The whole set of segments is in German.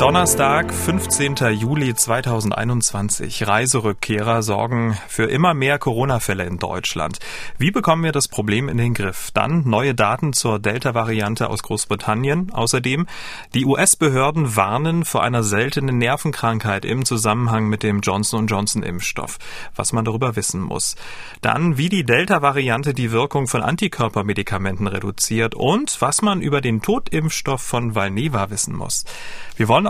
Donnerstag, 15. Juli 2021. Reiserückkehrer sorgen für immer mehr Corona-Fälle in Deutschland. Wie bekommen wir das Problem in den Griff? Dann neue Daten zur Delta-Variante aus Großbritannien. Außerdem, die US-Behörden warnen vor einer seltenen Nervenkrankheit im Zusammenhang mit dem Johnson Johnson-Impfstoff. Was man darüber wissen muss. Dann, wie die Delta-Variante die Wirkung von Antikörpermedikamenten reduziert und was man über den Totimpfstoff von Valneva wissen muss. Wir wollen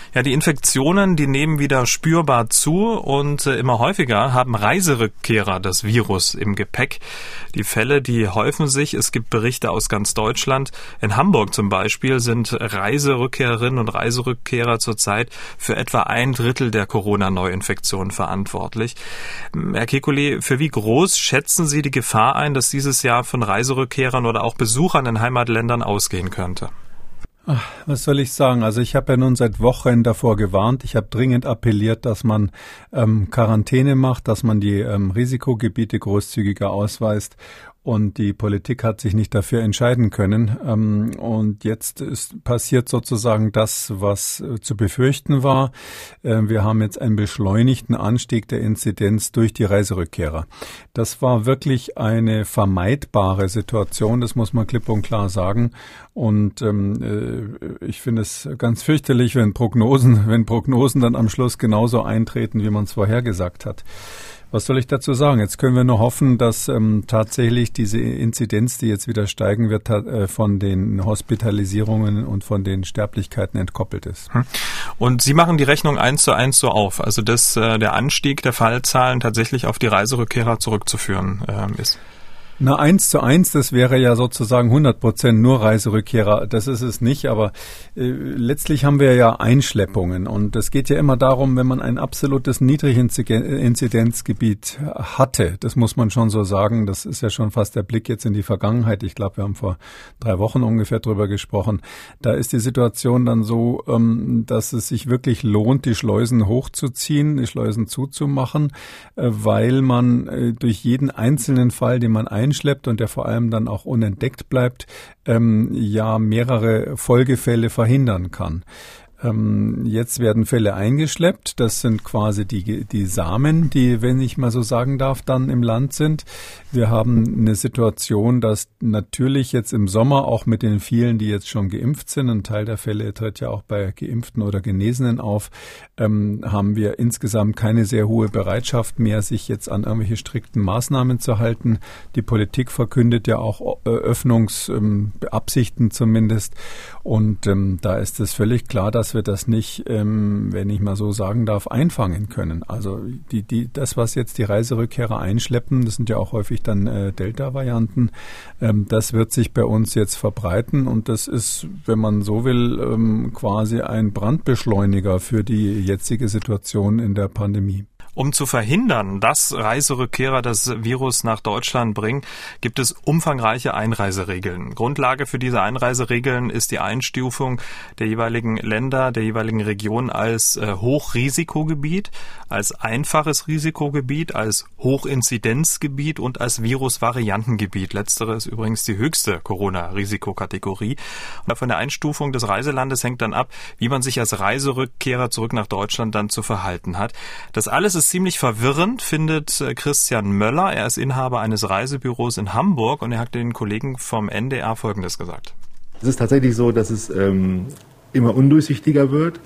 Ja, die Infektionen, die nehmen wieder spürbar zu und äh, immer häufiger haben Reiserückkehrer das Virus im Gepäck. Die Fälle, die häufen sich. Es gibt Berichte aus ganz Deutschland. In Hamburg zum Beispiel sind Reiserückkehrerinnen und Reiserückkehrer zurzeit für etwa ein Drittel der Corona-Neuinfektionen verantwortlich. Herr Kekulé, für wie groß schätzen Sie die Gefahr ein, dass dieses Jahr von Reiserückkehrern oder auch Besuchern in Heimatländern ausgehen könnte? Ach, was soll ich sagen? Also ich habe ja nun seit Wochen davor gewarnt. Ich habe dringend appelliert, dass man ähm, Quarantäne macht, dass man die ähm, Risikogebiete großzügiger ausweist und die Politik hat sich nicht dafür entscheiden können. Ähm, und jetzt ist passiert sozusagen das, was äh, zu befürchten war. Äh, wir haben jetzt einen beschleunigten Anstieg der Inzidenz durch die Reiserückkehrer. Das war wirklich eine vermeidbare Situation, das muss man klipp und klar sagen. Und ähm, äh, ich finde es ganz fürchterlich, wenn Prognosen, wenn Prognosen dann am Schluss genauso eintreten, wie man es vorhergesagt hat. Was soll ich dazu sagen? Jetzt können wir nur hoffen, dass ähm, tatsächlich diese Inzidenz, die jetzt wieder steigen wird, äh, von den Hospitalisierungen und von den Sterblichkeiten entkoppelt ist. Hm. Und Sie machen die Rechnung eins zu eins so auf, also dass äh, der Anstieg der Fallzahlen tatsächlich auf die Reiserückkehrer zurückzuführen äh, ist. Na, eins zu eins, das wäre ja sozusagen 100 Prozent nur Reiserückkehrer. Das ist es nicht, aber äh, letztlich haben wir ja Einschleppungen und es geht ja immer darum, wenn man ein absolutes Niedriginzidenzgebiet hatte, das muss man schon so sagen, das ist ja schon fast der Blick jetzt in die Vergangenheit. Ich glaube, wir haben vor drei Wochen ungefähr drüber gesprochen. Da ist die Situation dann so, ähm, dass es sich wirklich lohnt, die Schleusen hochzuziehen, die Schleusen zuzumachen, äh, weil man äh, durch jeden einzelnen Fall, den man ein einschleppt und der vor allem dann auch unentdeckt bleibt, ähm, ja mehrere Folgefälle verhindern kann. Ähm, jetzt werden Fälle eingeschleppt. Das sind quasi die, die Samen, die, wenn ich mal so sagen darf, dann im Land sind. Wir haben eine Situation, dass natürlich jetzt im Sommer auch mit den vielen, die jetzt schon geimpft sind, ein Teil der Fälle tritt ja auch bei Geimpften oder Genesenen auf, ähm, haben wir insgesamt keine sehr hohe Bereitschaft mehr, sich jetzt an irgendwelche strikten Maßnahmen zu halten. Die Politik verkündet ja auch äh, Öffnungsabsichten ähm, zumindest. Und ähm, da ist es völlig klar, dass wir das nicht, ähm, wenn ich mal so sagen darf, einfangen können. Also die, die, das, was jetzt die Reiserückkehrer einschleppen, das sind ja auch häufig dann äh, Delta-Varianten, ähm, das wird sich bei uns jetzt verbreiten und das ist, wenn man so will, ähm, quasi ein Brandbeschleuniger für die jetzige Situation in der Pandemie. Um zu verhindern, dass Reiserückkehrer das Virus nach Deutschland bringen, gibt es umfangreiche Einreiseregeln. Grundlage für diese Einreiseregeln ist die Einstufung der jeweiligen Länder, der jeweiligen Region als äh, Hochrisikogebiet, als einfaches Risikogebiet, als Hochinzidenzgebiet und als Virusvariantengebiet. Letztere ist übrigens die höchste Corona-Risikokategorie. Und von der Einstufung des Reiselandes hängt dann ab, wie man sich als Reiserückkehrer zurück nach Deutschland dann zu verhalten hat. Das alles ist ziemlich verwirrend, findet äh, Christian Möller. Er ist Inhaber eines Reisebüros in Hamburg und er hat den Kollegen vom NDR Folgendes gesagt. Es ist tatsächlich so, dass es ähm, immer undurchsichtiger wird,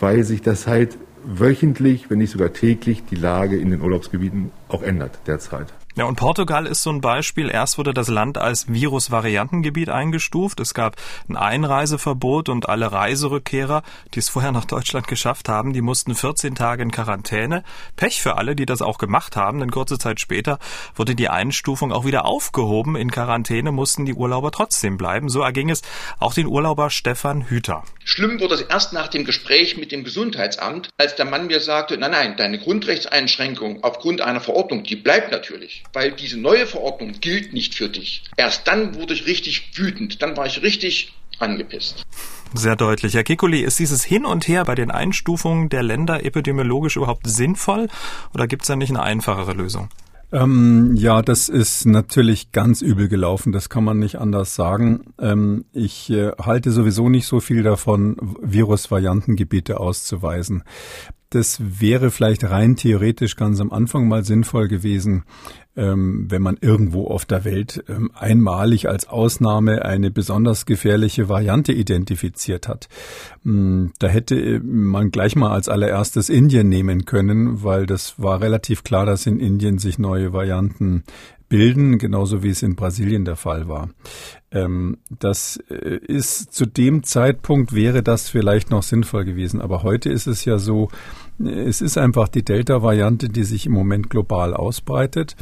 weil sich das halt wöchentlich, wenn nicht sogar täglich, die Lage in den Urlaubsgebieten auch ändert derzeit. Ja, und Portugal ist so ein Beispiel. Erst wurde das Land als Virusvariantengebiet eingestuft. Es gab ein Einreiseverbot und alle Reiserückkehrer, die es vorher nach Deutschland geschafft haben, die mussten 14 Tage in Quarantäne. Pech für alle, die das auch gemacht haben, denn kurze Zeit später wurde die Einstufung auch wieder aufgehoben. In Quarantäne mussten die Urlauber trotzdem bleiben. So erging es auch den Urlauber Stefan Hüter. Schlimm wurde es erst nach dem Gespräch mit dem Gesundheitsamt, als der Mann mir sagte, nein, nein, deine Grundrechtseinschränkung aufgrund einer Verordnung, die bleibt natürlich weil diese neue Verordnung gilt nicht für dich. Erst dann wurde ich richtig wütend, dann war ich richtig angepisst. Sehr deutlich. Herr Kikuli, ist dieses Hin und Her bei den Einstufungen der Länder epidemiologisch überhaupt sinnvoll oder gibt es da nicht eine einfachere Lösung? Ähm, ja, das ist natürlich ganz übel gelaufen, das kann man nicht anders sagen. Ähm, ich äh, halte sowieso nicht so viel davon, Virusvariantengebiete auszuweisen. Das wäre vielleicht rein theoretisch ganz am Anfang mal sinnvoll gewesen, wenn man irgendwo auf der Welt ähm, einmalig als Ausnahme eine besonders gefährliche Variante identifiziert hat. Ähm, da hätte man gleich mal als allererstes Indien nehmen können, weil das war relativ klar, dass in Indien sich neue Varianten bilden, genauso wie es in Brasilien der Fall war. Ähm, das äh, ist zu dem Zeitpunkt wäre das vielleicht noch sinnvoll gewesen, aber heute ist es ja so, es ist einfach die Delta-Variante, die sich im Moment global ausbreitet.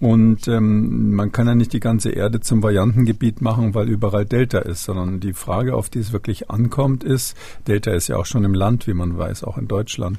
Und ähm, man kann ja nicht die ganze Erde zum Variantengebiet machen, weil überall Delta ist, sondern die Frage, auf die es wirklich ankommt, ist, Delta ist ja auch schon im Land, wie man weiß, auch in Deutschland.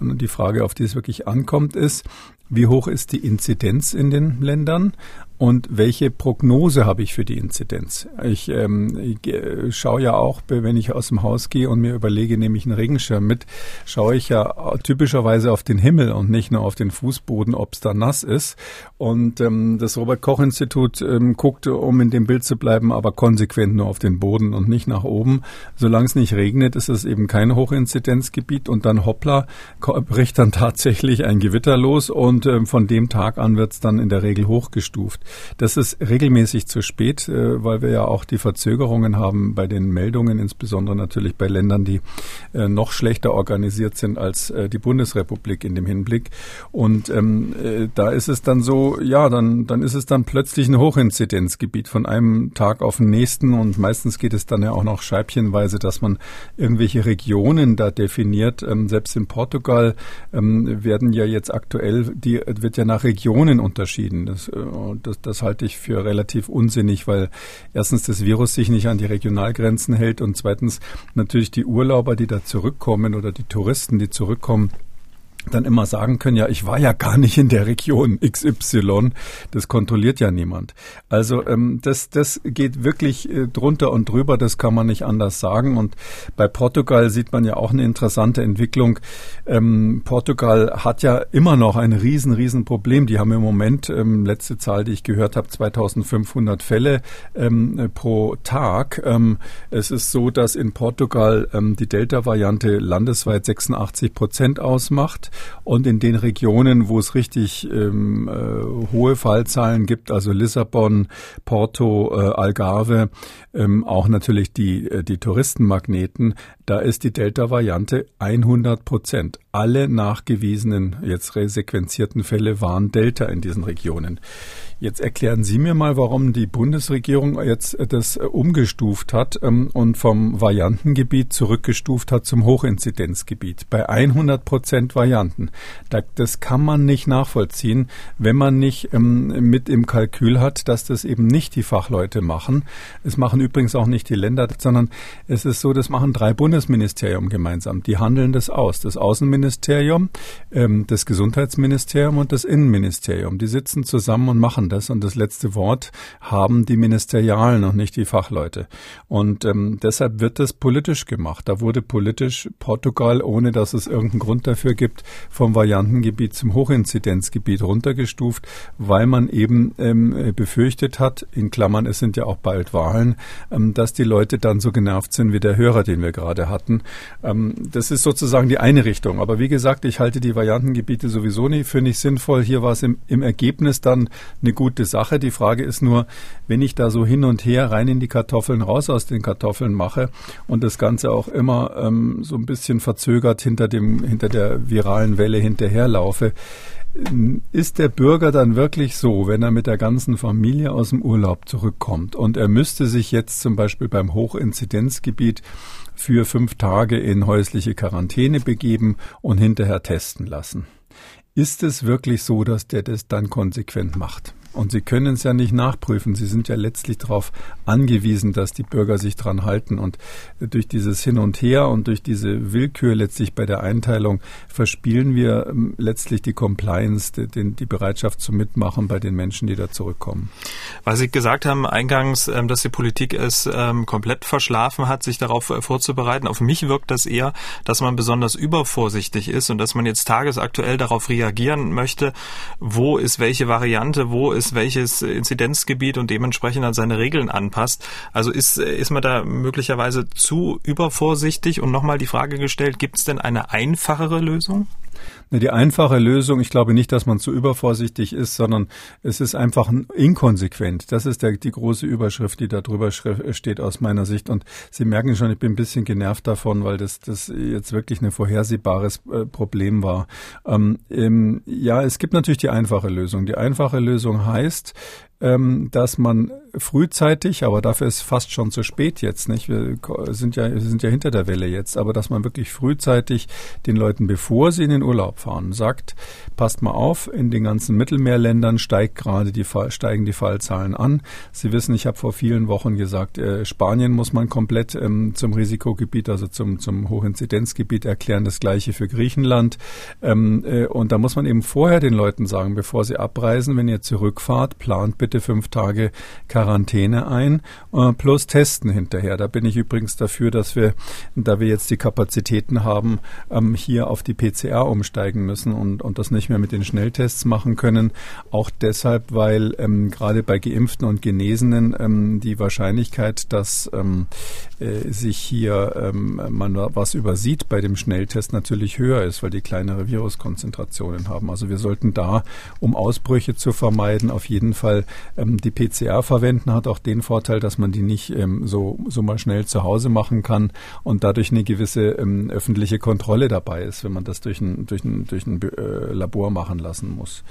Und die Frage, auf die es wirklich ankommt, ist, wie hoch ist die Inzidenz in den Ländern und welche Prognose habe ich für die Inzidenz? Ich, ähm, ich äh, schaue ja auch, wenn ich aus dem Haus gehe und mir überlege, nehme ich einen Regenschirm mit, schaue ich ja typischerweise auf den Himmel und nicht nur auf den Fußboden, ob es da nass ist. Und ähm, das Robert Koch Institut ähm, guckt, um in dem Bild zu bleiben, aber konsequent nur auf den Boden und nicht nach oben. Solange es nicht regnet, ist es eben kein Hochinzidenzgebiet und dann hoppla, bricht dann tatsächlich ein Gewitter los und ähm, von dem Tag an wird es dann in der Regel hochgestuft. Das ist regelmäßig zu spät, äh, weil wir ja auch die Verzögerungen haben bei den Meldungen, insbesondere natürlich bei Ländern, die äh, noch schlechter organisiert sind als äh, die Bundesrepublik in dem Hinblick. Und ähm, da ist es dann so, ja, dann, dann ist es dann plötzlich ein Hochinzidenzgebiet von einem Tag auf den nächsten und meistens geht es dann ja auch noch scheibchenweise, dass man irgendwelche Regionen da definiert. Ähm, selbst in Portugal ähm, werden ja jetzt aktuell, die wird ja nach Regionen unterschieden. Das, das, das halte ich für relativ unsinnig, weil erstens das Virus sich nicht an die Regionalgrenzen hält und zweitens natürlich die Urlauber, die da zurückkommen oder die Touristen, die zurückkommen, dann immer sagen können, ja, ich war ja gar nicht in der Region XY. Das kontrolliert ja niemand. Also ähm, das, das geht wirklich äh, drunter und drüber, das kann man nicht anders sagen. Und bei Portugal sieht man ja auch eine interessante Entwicklung. Ähm, Portugal hat ja immer noch ein riesen, riesen Problem. Die haben im Moment, ähm, letzte Zahl, die ich gehört habe, 2500 Fälle ähm, pro Tag. Ähm, es ist so, dass in Portugal ähm, die Delta-Variante landesweit 86 Prozent ausmacht und in den Regionen, wo es richtig ähm, äh, hohe Fallzahlen gibt, also Lissabon, Porto, äh, Algarve, ähm, auch natürlich die, äh, die Touristenmagneten, da ist die Delta-Variante 100 Prozent. Alle nachgewiesenen, jetzt resequenzierten Fälle waren Delta in diesen Regionen. Jetzt erklären Sie mir mal, warum die Bundesregierung jetzt das umgestuft hat ähm, und vom Variantengebiet zurückgestuft hat zum Hochinzidenzgebiet. Bei 100 Prozent Varianten. das kann man nicht nachvollziehen, wenn man nicht ähm, mit im Kalkül hat, dass das eben nicht die Fachleute machen. Es machen übrigens auch nicht die Länder, sondern es ist so, das machen drei Bundesministerien gemeinsam. Die handeln das aus. Das Außenministerium, ähm, das Gesundheitsministerium und das Innenministerium. Die sitzen zusammen und machen das und das letzte Wort haben die Ministerialen und nicht die Fachleute. Und ähm, deshalb wird das politisch gemacht. Da wurde politisch Portugal, ohne dass es irgendeinen Grund dafür gibt, vom Variantengebiet zum Hochinzidenzgebiet runtergestuft, weil man eben ähm, befürchtet hat, in Klammern, es sind ja auch bald Wahlen, ähm, dass die Leute dann so genervt sind wie der Hörer, den wir gerade hatten. Ähm, das ist sozusagen die eine Richtung. Aber wie gesagt, ich halte die Variantengebiete sowieso nicht für nicht sinnvoll. Hier war es im, im Ergebnis dann eine gute Sache. Die Frage ist nur, wenn ich da so hin und her rein in die Kartoffeln, raus aus den Kartoffeln mache und das Ganze auch immer ähm, so ein bisschen verzögert hinter dem, hinter der viralen Welle hinterherlaufe, ist der Bürger dann wirklich so, wenn er mit der ganzen Familie aus dem Urlaub zurückkommt und er müsste sich jetzt zum Beispiel beim Hochinzidenzgebiet für fünf Tage in häusliche Quarantäne begeben und hinterher testen lassen? Ist es wirklich so, dass der das dann konsequent macht? Und Sie können es ja nicht nachprüfen. Sie sind ja letztlich darauf angewiesen, dass die Bürger sich dran halten. Und durch dieses Hin und Her und durch diese Willkür letztlich bei der Einteilung verspielen wir ähm, letztlich die Compliance, die, die Bereitschaft zum Mitmachen bei den Menschen, die da zurückkommen. Weil Sie gesagt haben eingangs, ähm, dass die Politik es ähm, komplett verschlafen hat, sich darauf äh, vorzubereiten. Auf mich wirkt das eher, dass man besonders übervorsichtig ist und dass man jetzt tagesaktuell darauf reagieren möchte, wo ist welche Variante, wo ist ist, welches Inzidenzgebiet und dementsprechend an seine Regeln anpasst. Also ist, ist man da möglicherweise zu übervorsichtig und nochmal die Frage gestellt, gibt es denn eine einfachere Lösung? Die einfache Lösung, ich glaube nicht, dass man zu übervorsichtig ist, sondern es ist einfach inkonsequent. Das ist der, die große Überschrift, die da drüber steht aus meiner Sicht. Und Sie merken schon, ich bin ein bisschen genervt davon, weil das, das jetzt wirklich ein vorhersehbares äh, Problem war. Ähm, ja, es gibt natürlich die einfache Lösung. Die einfache Lösung heißt, dass man frühzeitig, aber dafür ist fast schon zu spät jetzt, nicht? Wir sind ja, wir sind ja hinter der Welle jetzt, aber dass man wirklich frühzeitig den Leuten, bevor sie in den Urlaub fahren, sagt, passt mal auf, in den ganzen Mittelmeerländern steigt gerade die Fall, steigen die Fallzahlen an. Sie wissen, ich habe vor vielen Wochen gesagt, äh, Spanien muss man komplett ähm, zum Risikogebiet, also zum, zum Hochinzidenzgebiet erklären, das gleiche für Griechenland. Ähm, äh, und da muss man eben vorher den Leuten sagen, bevor sie abreisen, wenn ihr zurückfahrt, plant bitte bitte fünf Tage Quarantäne ein, äh, plus Testen hinterher. Da bin ich übrigens dafür, dass wir, da wir jetzt die Kapazitäten haben, ähm, hier auf die PCR umsteigen müssen und, und das nicht mehr mit den Schnelltests machen können. Auch deshalb, weil ähm, gerade bei Geimpften und Genesenen ähm, die Wahrscheinlichkeit, dass ähm, äh, sich hier ähm, man was übersieht bei dem Schnelltest natürlich höher ist, weil die kleinere Viruskonzentrationen haben. Also wir sollten da, um Ausbrüche zu vermeiden, auf jeden Fall ähm, die PCR verwenden, hat auch den Vorteil, dass man die nicht ähm, so, so mal schnell zu Hause machen kann und dadurch eine gewisse ähm, öffentliche Kontrolle dabei ist, wenn man das durch ein, durch ein, durch ein äh, Labor machen lassen muss.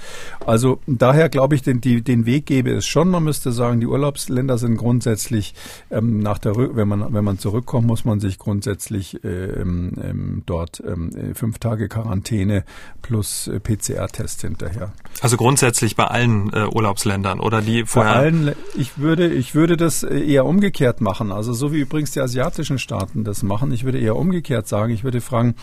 Also daher glaube ich, den, die, den Weg gäbe es schon. Man müsste sagen, die Urlaubsländer sind grundsätzlich ähm, nach der, wenn man, wenn man zurückkommt, muss man sich grundsätzlich äh, ähm, dort ähm, fünf Tage Quarantäne plus äh, PCR-Test hinterher. Also grundsätzlich bei allen äh, Urlaubsländern oder die vorher? Bei allen, ich würde, ich würde das eher umgekehrt machen. Also so wie übrigens die asiatischen Staaten das machen. Ich würde eher umgekehrt sagen. Ich würde fragen,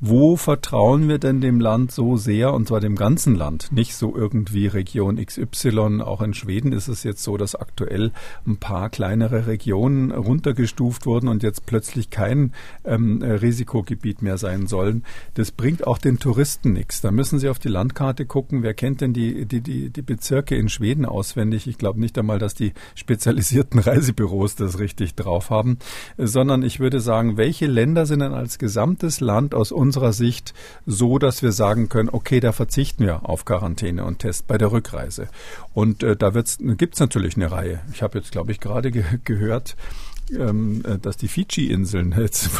wo vertrauen wir denn dem Land so sehr, und zwar dem ganzen Land, nicht so irgendwie Region XY. Auch in Schweden ist es jetzt so, dass aktuell ein paar kleinere Regionen runtergestuft wurden und jetzt plötzlich kein ähm, Risikogebiet mehr sein sollen. Das bringt auch den Touristen nichts. Da müssen sie auf die Landkarte gucken. Wer kennt denn die, die, die, die Bezirke in Schweden auswendig? Ich glaube nicht einmal, dass die spezialisierten Reisebüros das richtig drauf haben, sondern ich würde sagen, welche Länder sind denn als gesamtes Land aus unserer Sicht so, dass wir sagen können, okay, da verzichten wir auf Quarantäne und Test bei der Rückreise. Und äh, da gibt es natürlich eine Reihe. Ich habe jetzt, glaube ich, gerade ge gehört, ähm, äh, dass die Fidschi-Inseln jetzt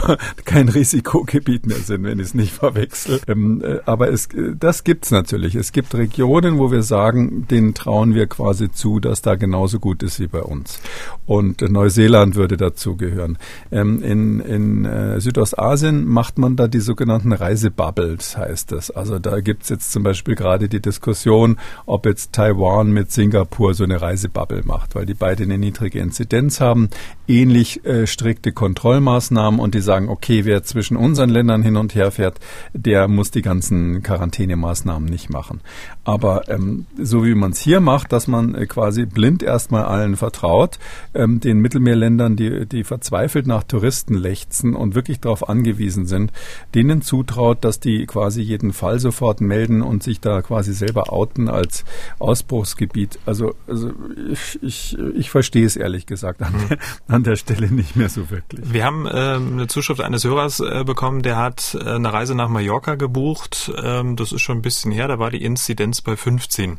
kein Risikogebiet mehr sind, wenn ich es nicht verwechsel. Ähm, äh, aber es, äh, das gibt's natürlich. Es gibt Regionen, wo wir sagen, denen trauen wir quasi zu, dass da genauso gut ist wie bei uns. Und äh, Neuseeland würde dazu gehören. Ähm, in in äh, Südostasien macht man da die sogenannten Reisebubbles, heißt das. Also da gibt's jetzt zum Beispiel gerade die Diskussion, ob jetzt Taiwan mit Singapur so eine Reisebubble macht, weil die beide eine niedrige Inzidenz haben, ähnlich ziemlich äh, strikte Kontrollmaßnahmen und die sagen, okay, wer zwischen unseren Ländern hin und her fährt, der muss die ganzen Quarantänemaßnahmen nicht machen. Aber ähm, so wie man es hier macht, dass man äh, quasi blind erstmal allen vertraut, ähm, den Mittelmeerländern, die, die verzweifelt nach Touristen lechzen und wirklich darauf angewiesen sind, denen zutraut, dass die quasi jeden Fall sofort melden und sich da quasi selber outen als Ausbruchsgebiet. Also, also ich, ich, ich verstehe es ehrlich gesagt an, mhm. an der Stelle Stelle nicht mehr so wirklich. Wir haben ähm, eine Zuschrift eines Hörers äh, bekommen, der hat äh, eine Reise nach Mallorca gebucht. Ähm, das ist schon ein bisschen her, da war die Inzidenz bei 15.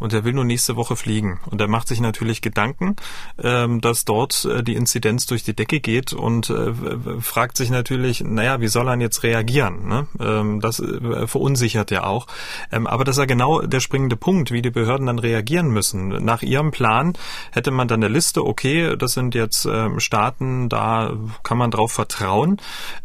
und er will nur nächste Woche fliegen. Und er macht sich natürlich Gedanken, ähm, dass dort äh, die Inzidenz durch die Decke geht und äh, fragt sich natürlich, naja, wie soll er jetzt reagieren? Ne? Ähm, das äh, verunsichert ja auch. Ähm, aber das ist ja genau der springende Punkt, wie die Behörden dann reagieren müssen. Nach ihrem Plan hätte man dann eine Liste, okay, das sind jetzt ähm, Staaten, da kann man drauf vertrauen.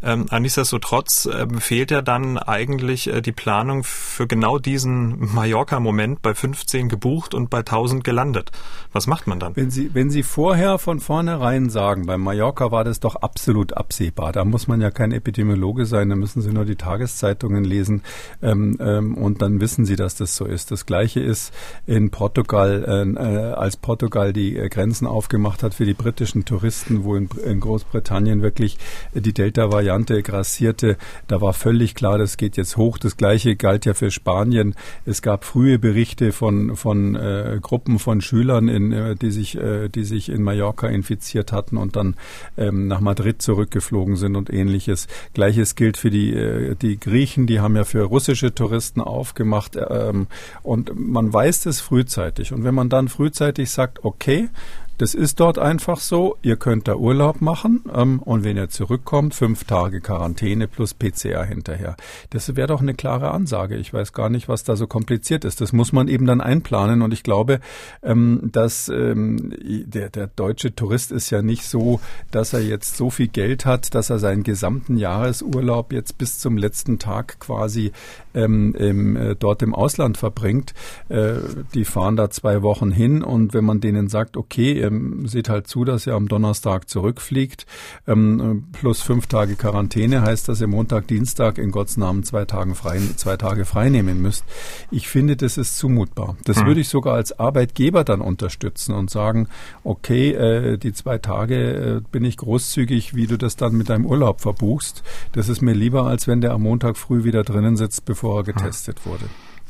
Ähm, nichtsdestotrotz ähm, fehlt ja dann eigentlich äh, die Planung für genau diesen Mallorca-Moment bei 15 gebucht und bei 1000 gelandet. Was macht man dann? Wenn Sie, wenn Sie vorher von vornherein sagen, bei Mallorca war das doch absolut absehbar, da muss man ja kein Epidemiologe sein, da müssen Sie nur die Tageszeitungen lesen ähm, ähm, und dann wissen Sie, dass das so ist. Das Gleiche ist in Portugal, äh, äh als Portugal die äh, Grenzen aufgemacht hat für die britischen Touristen, wo in, in Großbritannien wirklich die Delta-Variante grassierte, da war völlig klar, das geht jetzt hoch. Das Gleiche galt ja für Spanien. Es gab frühe Berichte von, von äh, Gruppen von Schülern, in, äh, die, sich, äh, die sich in Mallorca infiziert hatten und dann ähm, nach Madrid zurückgeflogen sind und ähnliches. Gleiches gilt für die, äh, die Griechen, die haben ja für russische Touristen aufgemacht ähm, und man weiß das frühzeitig. Und wenn man dann frühzeitig sagt, okay, das ist dort einfach so. Ihr könnt da Urlaub machen ähm, und wenn ihr zurückkommt, fünf Tage Quarantäne plus PCR hinterher. Das wäre doch eine klare Ansage. Ich weiß gar nicht, was da so kompliziert ist. Das muss man eben dann einplanen und ich glaube, ähm, dass ähm, der, der deutsche Tourist ist ja nicht so, dass er jetzt so viel Geld hat, dass er seinen gesamten Jahresurlaub jetzt bis zum letzten Tag quasi ähm, im, äh, dort im Ausland verbringt. Äh, die fahren da zwei Wochen hin und wenn man denen sagt, okay, ähm, seht halt zu, dass ihr am Donnerstag zurückfliegt. Ähm, plus fünf Tage Quarantäne heißt, dass ihr Montag, Dienstag in Gottes Namen zwei, Tagen frei, zwei Tage frei nehmen müsst. Ich finde, das ist zumutbar. Das mhm. würde ich sogar als Arbeitgeber dann unterstützen und sagen, okay, äh, die zwei Tage äh, bin ich großzügig, wie du das dann mit deinem Urlaub verbuchst. Das ist mir lieber, als wenn der am Montag früh wieder drinnen sitzt, bevor er getestet mhm. wurde.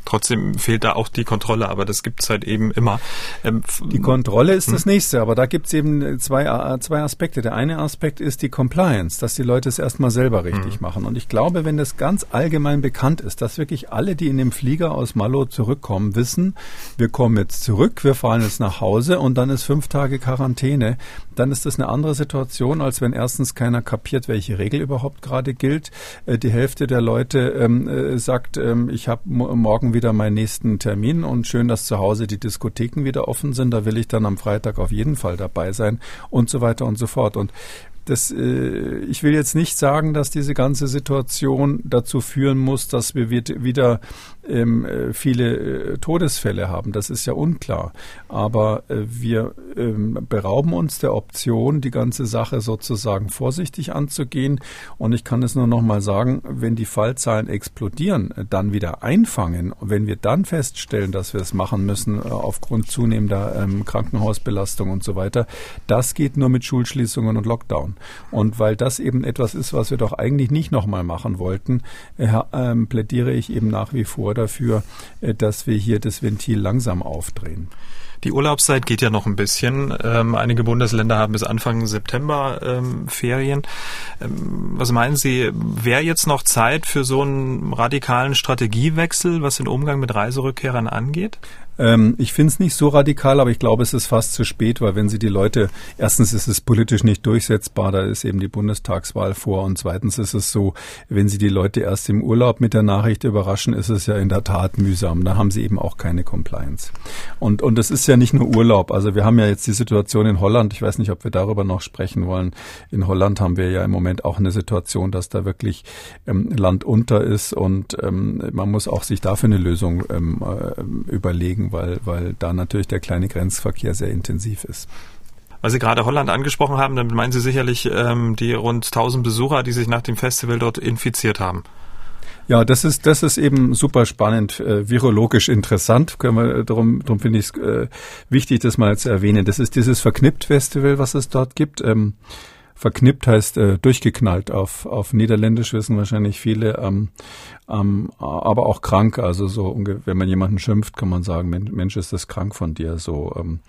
Trotzdem fehlt da auch die Kontrolle, aber das gibt's halt eben immer. Ähm, die Kontrolle ist hm. das nächste, aber da gibt's eben zwei, äh, zwei Aspekte. Der eine Aspekt ist die Compliance, dass die Leute es erstmal selber richtig hm. machen. Und ich glaube, wenn das ganz allgemein bekannt ist, dass wirklich alle, die in dem Flieger aus Malo zurückkommen, wissen, wir kommen jetzt zurück, wir fahren jetzt nach Hause und dann ist fünf Tage Quarantäne, dann ist das eine andere Situation, als wenn erstens keiner kapiert, welche Regel überhaupt gerade gilt. Äh, die Hälfte der Leute ähm, äh, sagt, ähm, ich habe morgen wieder meinen nächsten Termin und schön, dass zu Hause die Diskotheken wieder offen sind. Da will ich dann am Freitag auf jeden Fall dabei sein und so weiter und so fort. Und das, äh, ich will jetzt nicht sagen, dass diese ganze Situation dazu führen muss, dass wir wieder ähm, äh, viele äh, Todesfälle haben. Das ist ja unklar. Aber äh, wir ähm, berauben uns der Option, die ganze Sache sozusagen vorsichtig anzugehen. Und ich kann es nur noch mal sagen, wenn die Fallzahlen explodieren, äh, dann wieder einfangen. wenn wir dann feststellen, dass wir es machen müssen äh, aufgrund zunehmender ähm, Krankenhausbelastung und so weiter, das geht nur mit Schulschließungen und Lockdown. Und weil das eben etwas ist, was wir doch eigentlich nicht nochmal machen wollten, äh, ähm, plädiere ich eben nach wie vor dafür, äh, dass wir hier das Ventil langsam aufdrehen. Die Urlaubszeit geht ja noch ein bisschen. Ähm, einige Bundesländer haben bis Anfang September ähm, Ferien. Ähm, was meinen Sie, wäre jetzt noch Zeit für so einen radikalen Strategiewechsel, was den Umgang mit Reiserückkehrern angeht? Ähm, ich finde es nicht so radikal, aber ich glaube, es ist fast zu spät, weil wenn Sie die Leute, erstens ist es politisch nicht durchsetzbar, da ist eben die Bundestagswahl vor und zweitens ist es so, wenn Sie die Leute erst im Urlaub mit der Nachricht überraschen, ist es ja in der Tat mühsam. Da haben Sie eben auch keine Compliance. Und, und es ist ja nicht nur Urlaub. Also wir haben ja jetzt die Situation in Holland, ich weiß nicht, ob wir darüber noch sprechen wollen. In Holland haben wir ja im Moment auch eine Situation, dass da wirklich ähm, Land unter ist und ähm, man muss auch sich dafür eine Lösung ähm, äh, weil, weil da natürlich der kleine Grenzverkehr sehr intensiv ist. Weil Sie gerade Holland angesprochen haben, dann meinen Sie sicherlich ähm, die rund 1000 Besucher, die sich nach dem Festival dort infiziert haben. Ja, das ist das ist eben super spannend, äh, virologisch interessant. Können wir darum darum finde ich es äh, wichtig, das mal zu erwähnen. Das ist dieses Verknippt Festival, was es dort gibt. Ähm, verknippt heißt äh, durchgeknallt auf, auf Niederländisch, wissen wahrscheinlich viele, ähm, ähm, aber auch krank. Also so, wenn man jemanden schimpft, kann man sagen, Mensch, ist das krank von dir. So ähm,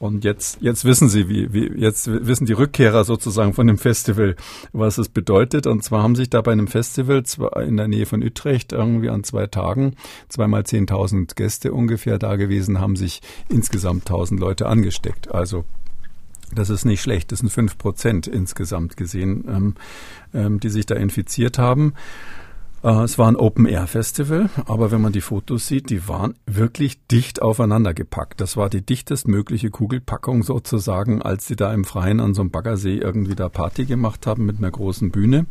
Und jetzt, jetzt wissen Sie, wie, wie, jetzt wissen die Rückkehrer sozusagen von dem Festival, was es bedeutet. Und zwar haben sich da bei einem Festival in der Nähe von Utrecht irgendwie an zwei Tagen zweimal 10.000 Gäste ungefähr da gewesen, haben sich insgesamt 1.000 Leute angesteckt. Also das ist nicht schlecht. Das sind fünf Prozent insgesamt gesehen, ähm, ähm, die sich da infiziert haben. Äh, es war ein Open-Air-Festival, aber wenn man die Fotos sieht, die waren wirklich dicht aufeinander gepackt. Das war die dichtestmögliche Kugelpackung sozusagen, als sie da im Freien an so einem Baggersee irgendwie da Party gemacht haben mit einer großen Bühne.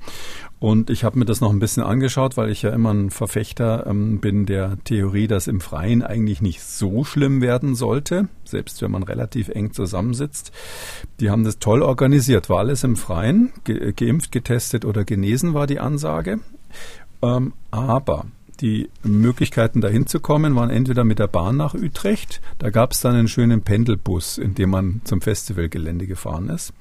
Und ich habe mir das noch ein bisschen angeschaut, weil ich ja immer ein Verfechter ähm, bin der Theorie, dass im Freien eigentlich nicht so schlimm werden sollte, selbst wenn man relativ eng zusammensitzt. Die haben das toll organisiert, war alles im Freien, ge geimpft, getestet oder genesen war die Ansage. Ähm, aber die Möglichkeiten dahin zu kommen waren entweder mit der Bahn nach Utrecht, da gab es dann einen schönen Pendelbus, in dem man zum Festivalgelände gefahren ist.